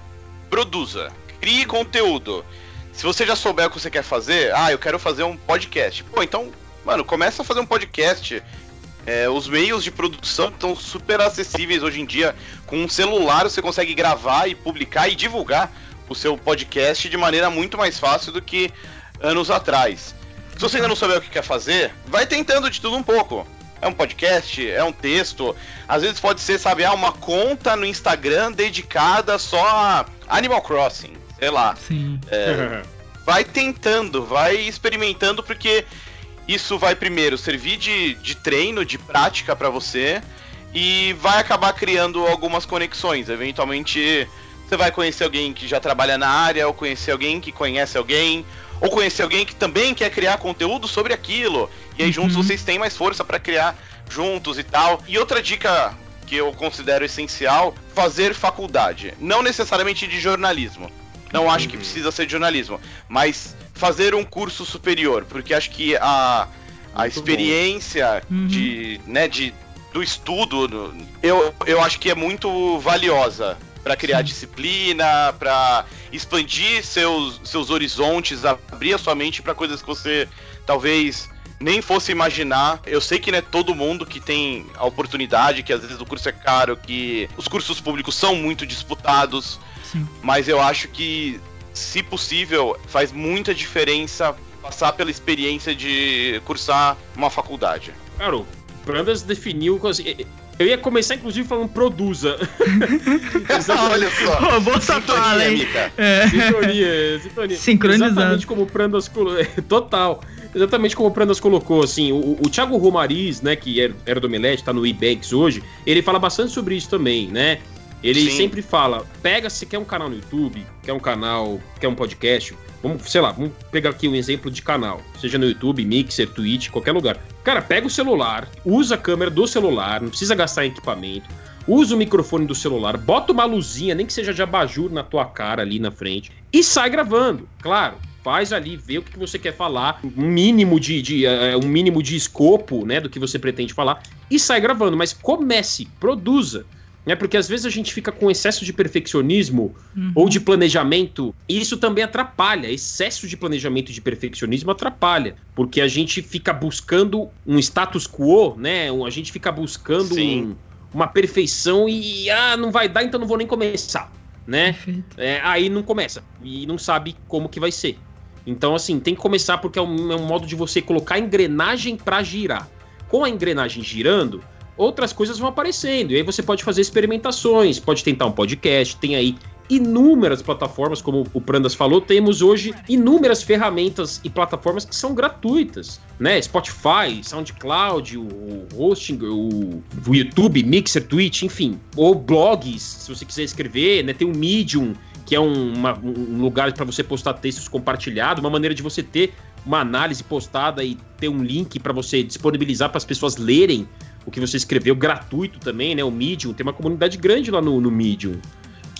produza, crie conteúdo. Se você já souber o que você quer fazer, ah, eu quero fazer um podcast. Pô, então, mano, começa a fazer um podcast. É, os meios de produção estão super acessíveis hoje em dia. Com um celular você consegue gravar e publicar e divulgar o seu podcast de maneira muito mais fácil do que anos atrás. Se você ainda não souber o que quer fazer, vai tentando de tudo um pouco. É um podcast, é um texto, às vezes pode ser, sabe, ah, uma conta no Instagram dedicada só a Animal Crossing, sei lá. Sim. É, vai tentando, vai experimentando, porque isso vai primeiro servir de, de treino, de prática para você, e vai acabar criando algumas conexões. Eventualmente você vai conhecer alguém que já trabalha na área, ou conhecer alguém que conhece alguém, ou conhecer alguém que também quer criar conteúdo sobre aquilo. E aí juntos uhum. vocês têm mais força para criar juntos e tal. E outra dica que eu considero essencial, fazer faculdade, não necessariamente de jornalismo. Não acho que uhum. precisa ser de jornalismo, mas fazer um curso superior, porque acho que a, a experiência uhum. de, né, de do estudo, eu, eu acho que é muito valiosa para criar Sim. disciplina, para expandir seus, seus horizontes, abrir a sua mente para coisas que você talvez nem fosse imaginar. Eu sei que não é todo mundo que tem a oportunidade, que às vezes o curso é caro, que os cursos públicos são muito disputados, Sim. mas eu acho que se possível, faz muita diferença passar pela experiência de cursar uma faculdade. Claro, Prandas definiu. Eu ia começar, inclusive, falando produza. Olha só. Boa fala, hein? É. Sintonia, sintonia. Sincronizado. Exatamente como o Prandas colocou. Total. Exatamente como o Prandas colocou, assim, o, o Thiago Romariz, né, que era, era do Omelete, tá no eBanks hoje, ele fala bastante sobre isso também, né? Ele Sim. sempre fala, pega, se quer um canal no YouTube, quer um canal, quer um podcast, Vamos, sei lá, vamos pegar aqui um exemplo de canal, seja no YouTube, Mixer, Twitch, qualquer lugar. Cara, pega o celular, usa a câmera do celular, não precisa gastar em equipamento, usa o microfone do celular, bota uma luzinha, nem que seja de abajur na tua cara ali na frente, e sai gravando. Claro, faz ali, vê o que você quer falar, um mínimo de, de uh, um mínimo de escopo, né, do que você pretende falar, e sai gravando, mas comece, produza. Né? Porque às vezes a gente fica com excesso de perfeccionismo uhum. ou de planejamento, e isso também atrapalha. Excesso de planejamento e de perfeccionismo atrapalha, porque a gente fica buscando um status quo, né? A gente fica buscando um, uma perfeição e ah, não vai dar, então não vou nem começar, né? É, aí não começa e não sabe como que vai ser. Então, assim, tem que começar porque é um, é um modo de você colocar a engrenagem para girar. Com a engrenagem girando, outras coisas vão aparecendo. E aí você pode fazer experimentações, pode tentar um podcast, tem aí inúmeras plataformas, como o Prandas falou, temos hoje inúmeras ferramentas e plataformas que são gratuitas, né? Spotify, SoundCloud, o hosting, o, YouTube, Mixer, Twitch, enfim, ou blogs, se você quiser escrever, né? Tem o Medium, que é um, uma, um lugar para você postar textos compartilhados, uma maneira de você ter uma análise postada e ter um link para você disponibilizar para as pessoas lerem o que você escreveu gratuito também, né? O Medium, tem uma comunidade grande lá no, no Medium.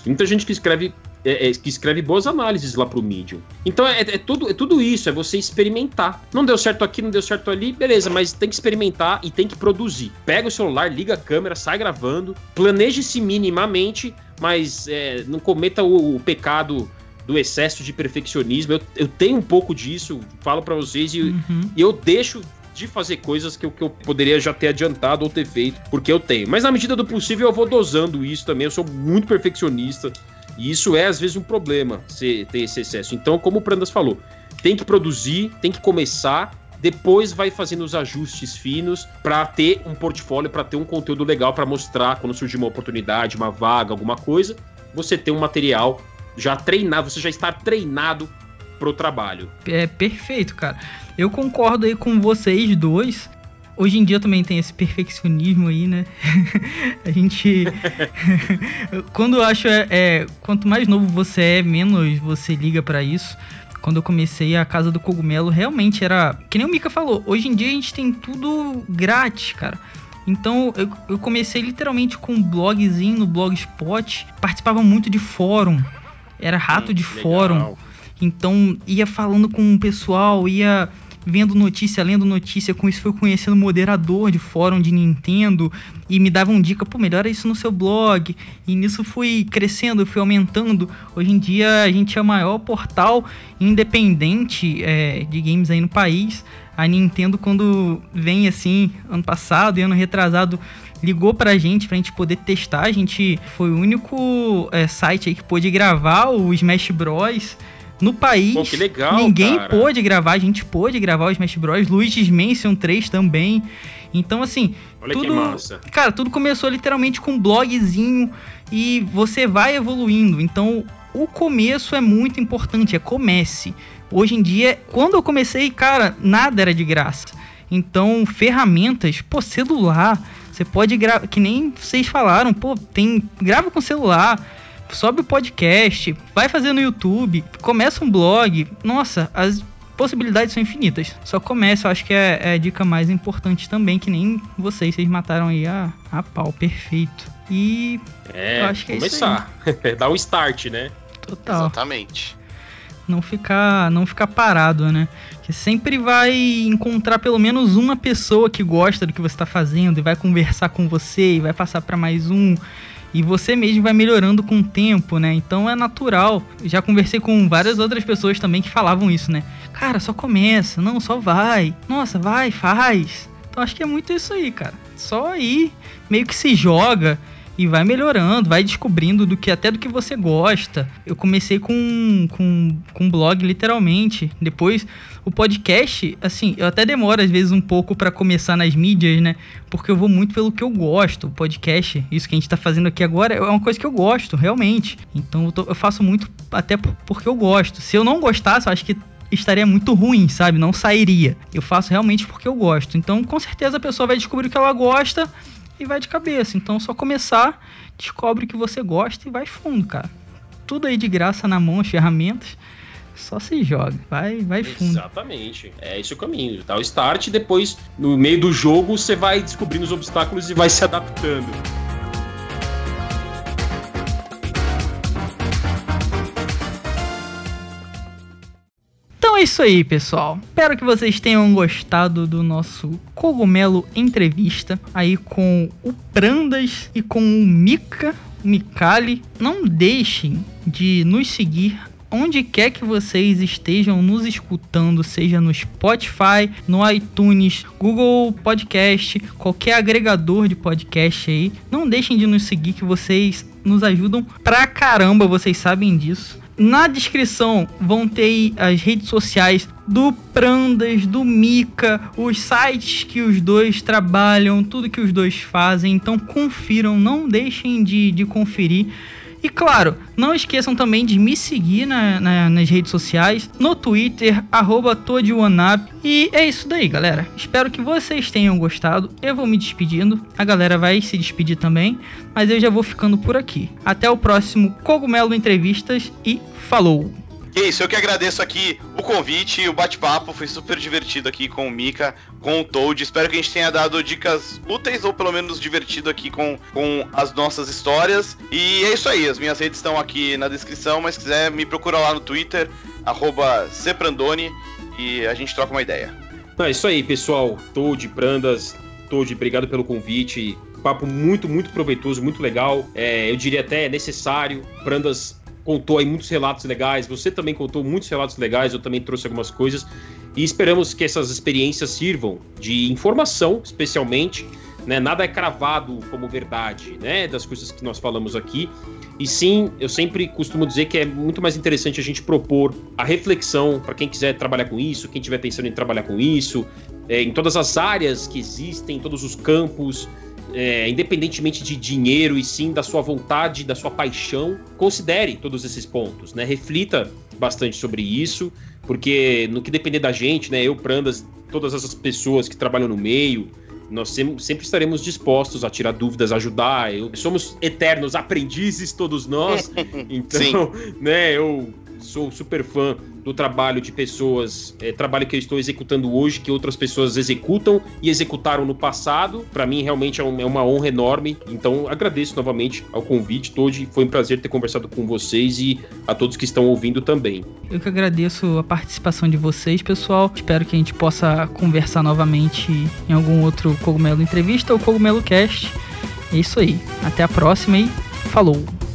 Muita gente que escreve é, é, que escreve boas análises lá pro Medium. Então é, é, tudo, é tudo isso, é você experimentar. Não deu certo aqui, não deu certo ali, beleza, mas tem que experimentar e tem que produzir. Pega o celular, liga a câmera, sai gravando, planeje-se minimamente, mas é, não cometa o, o, pecado do excesso de perfeccionismo. Eu, eu tenho um pouco disso, falo para vocês, e, uhum. e eu deixo de fazer coisas que eu, que eu poderia já ter adiantado ou ter feito, porque eu tenho. Mas na medida do possível eu vou dosando isso também. Eu sou muito perfeccionista. E isso é, às vezes, um problema, se, ter esse excesso. Então, como o Prandas falou, tem que produzir, tem que começar, depois vai fazendo os ajustes finos para ter um portfólio, para ter um conteúdo legal para mostrar quando surgir uma oportunidade, uma vaga, alguma coisa, você ter um material já treinado, você já está treinado pro trabalho. É perfeito, cara. Eu concordo aí com vocês dois. Hoje em dia também tem esse perfeccionismo aí, né? a gente. Quando eu acho. É, é, quanto mais novo você é, menos você liga para isso. Quando eu comecei a Casa do Cogumelo, realmente era. Que nem o Mika falou, hoje em dia a gente tem tudo grátis, cara. Então eu, eu comecei literalmente com um blogzinho no Blogspot. Participava muito de fórum. Era rato hum, de legal. fórum. Então ia falando com o pessoal, ia vendo notícia, lendo notícia, com isso fui conhecendo moderador de fórum de Nintendo e me davam dica, pô, melhora isso no seu blog. E nisso fui crescendo, fui aumentando. Hoje em dia a gente é o maior portal independente é, de games aí no país. A Nintendo, quando vem assim, ano passado e ano retrasado, ligou pra gente, pra gente poder testar. A gente foi o único é, site aí que pôde gravar o Smash Bros no país, Pô, legal, ninguém cara. pôde gravar, a gente pôde gravar o Smash Bros. Luigi's Mansion 3 também. Então, assim, Olha tudo. massa. Cara, tudo começou literalmente com um blogzinho e você vai evoluindo. Então, o começo é muito importante, é comece. Hoje em dia, quando eu comecei, cara, nada era de graça. Então, ferramentas, pô, celular, você pode gravar, que nem vocês falaram, pô, tem grava com celular sobe o podcast, vai fazer no YouTube, começa um blog. Nossa, as possibilidades são infinitas. Só começa, eu acho que é, é, a dica mais importante também, que nem vocês, vocês mataram aí a, a pau, perfeito. E é, eu acho que é começar. É Dar o start, né? Total. Exatamente. Não ficar, não ficar parado, né? Que sempre vai encontrar pelo menos uma pessoa que gosta do que você está fazendo e vai conversar com você e vai passar para mais um e você mesmo vai melhorando com o tempo, né? Então é natural. Já conversei com várias outras pessoas também que falavam isso, né? Cara, só começa, não, só vai. Nossa, vai, faz. Então acho que é muito isso aí, cara. Só ir, meio que se joga. E vai melhorando, vai descobrindo do que até do que você gosta. Eu comecei com com, com blog literalmente. Depois o podcast, assim, eu até demoro às vezes um pouco para começar nas mídias, né? Porque eu vou muito pelo que eu gosto. O podcast, isso que a gente tá fazendo aqui agora, é uma coisa que eu gosto, realmente. Então eu, tô, eu faço muito até porque eu gosto. Se eu não gostasse, eu acho que estaria muito ruim, sabe? Não sairia. Eu faço realmente porque eu gosto. Então, com certeza a pessoa vai descobrir o que ela gosta e vai de cabeça. Então, só começar, descobre o que você gosta e vai fundo, cara. Tudo aí de graça na mão, as ferramentas. Só se joga, vai, vai fundo. Exatamente. É esse o caminho. Dá o start depois, no meio do jogo, você vai descobrindo os obstáculos e vai se adaptando. É isso aí, pessoal. Espero que vocês tenham gostado do nosso cogumelo entrevista aí com o Prandas e com o Mika, Mikali. Não deixem de nos seguir onde quer que vocês estejam nos escutando, seja no Spotify, no iTunes, Google Podcast, qualquer agregador de podcast aí. Não deixem de nos seguir que vocês nos ajudam pra caramba, vocês sabem disso. Na descrição vão ter as redes sociais do Prandas, do Mika, os sites que os dois trabalham, tudo que os dois fazem. Então confiram, não deixem de, de conferir. E claro, não esqueçam também de me seguir na, na, nas redes sociais, no Twitter, arroba E é isso daí, galera. Espero que vocês tenham gostado. Eu vou me despedindo. A galera vai se despedir também. Mas eu já vou ficando por aqui. Até o próximo Cogumelo Entrevistas e falou! Que isso, eu que agradeço aqui o convite e o bate-papo. Foi super divertido aqui com o Mika, com o Toad. Espero que a gente tenha dado dicas úteis ou pelo menos divertido aqui com, com as nossas histórias. E é isso aí, as minhas redes estão aqui na descrição, mas se quiser me procura lá no Twitter, @seprandoni e a gente troca uma ideia. É isso aí, pessoal. Toad, Prandas, Toad, obrigado pelo convite. Papo muito, muito proveitoso, muito legal. É, eu diria até necessário. Prandas contou aí muitos relatos legais, você também contou muitos relatos legais, eu também trouxe algumas coisas. E esperamos que essas experiências sirvam de informação, especialmente. Né? Nada é cravado como verdade, né? Das coisas que nós falamos aqui. E sim, eu sempre costumo dizer que é muito mais interessante a gente propor a reflexão para quem quiser trabalhar com isso, quem estiver pensando em trabalhar com isso, é, em todas as áreas que existem, em todos os campos é, independentemente de dinheiro e sim da sua vontade, da sua paixão, considere todos esses pontos, né? Reflita bastante sobre isso, porque no que depender da gente, né? Eu, Prandas, todas essas pessoas que trabalham no meio, nós sempre estaremos dispostos a tirar dúvidas, ajudar. Eu, somos eternos aprendizes, todos nós. Então, né, eu sou super fã do trabalho de pessoas, é, trabalho que eu estou executando hoje, que outras pessoas executam e executaram no passado. Para mim, realmente é, um, é, uma honra enorme. Então, agradeço novamente ao convite todo. Foi um prazer ter conversado com vocês e a todos que estão ouvindo também. Eu que agradeço a participação de vocês, pessoal. Espero que a gente possa conversar novamente em algum outro Cogumelo Entrevista ou Cogumelo Cast. É isso aí. Até a próxima e falou!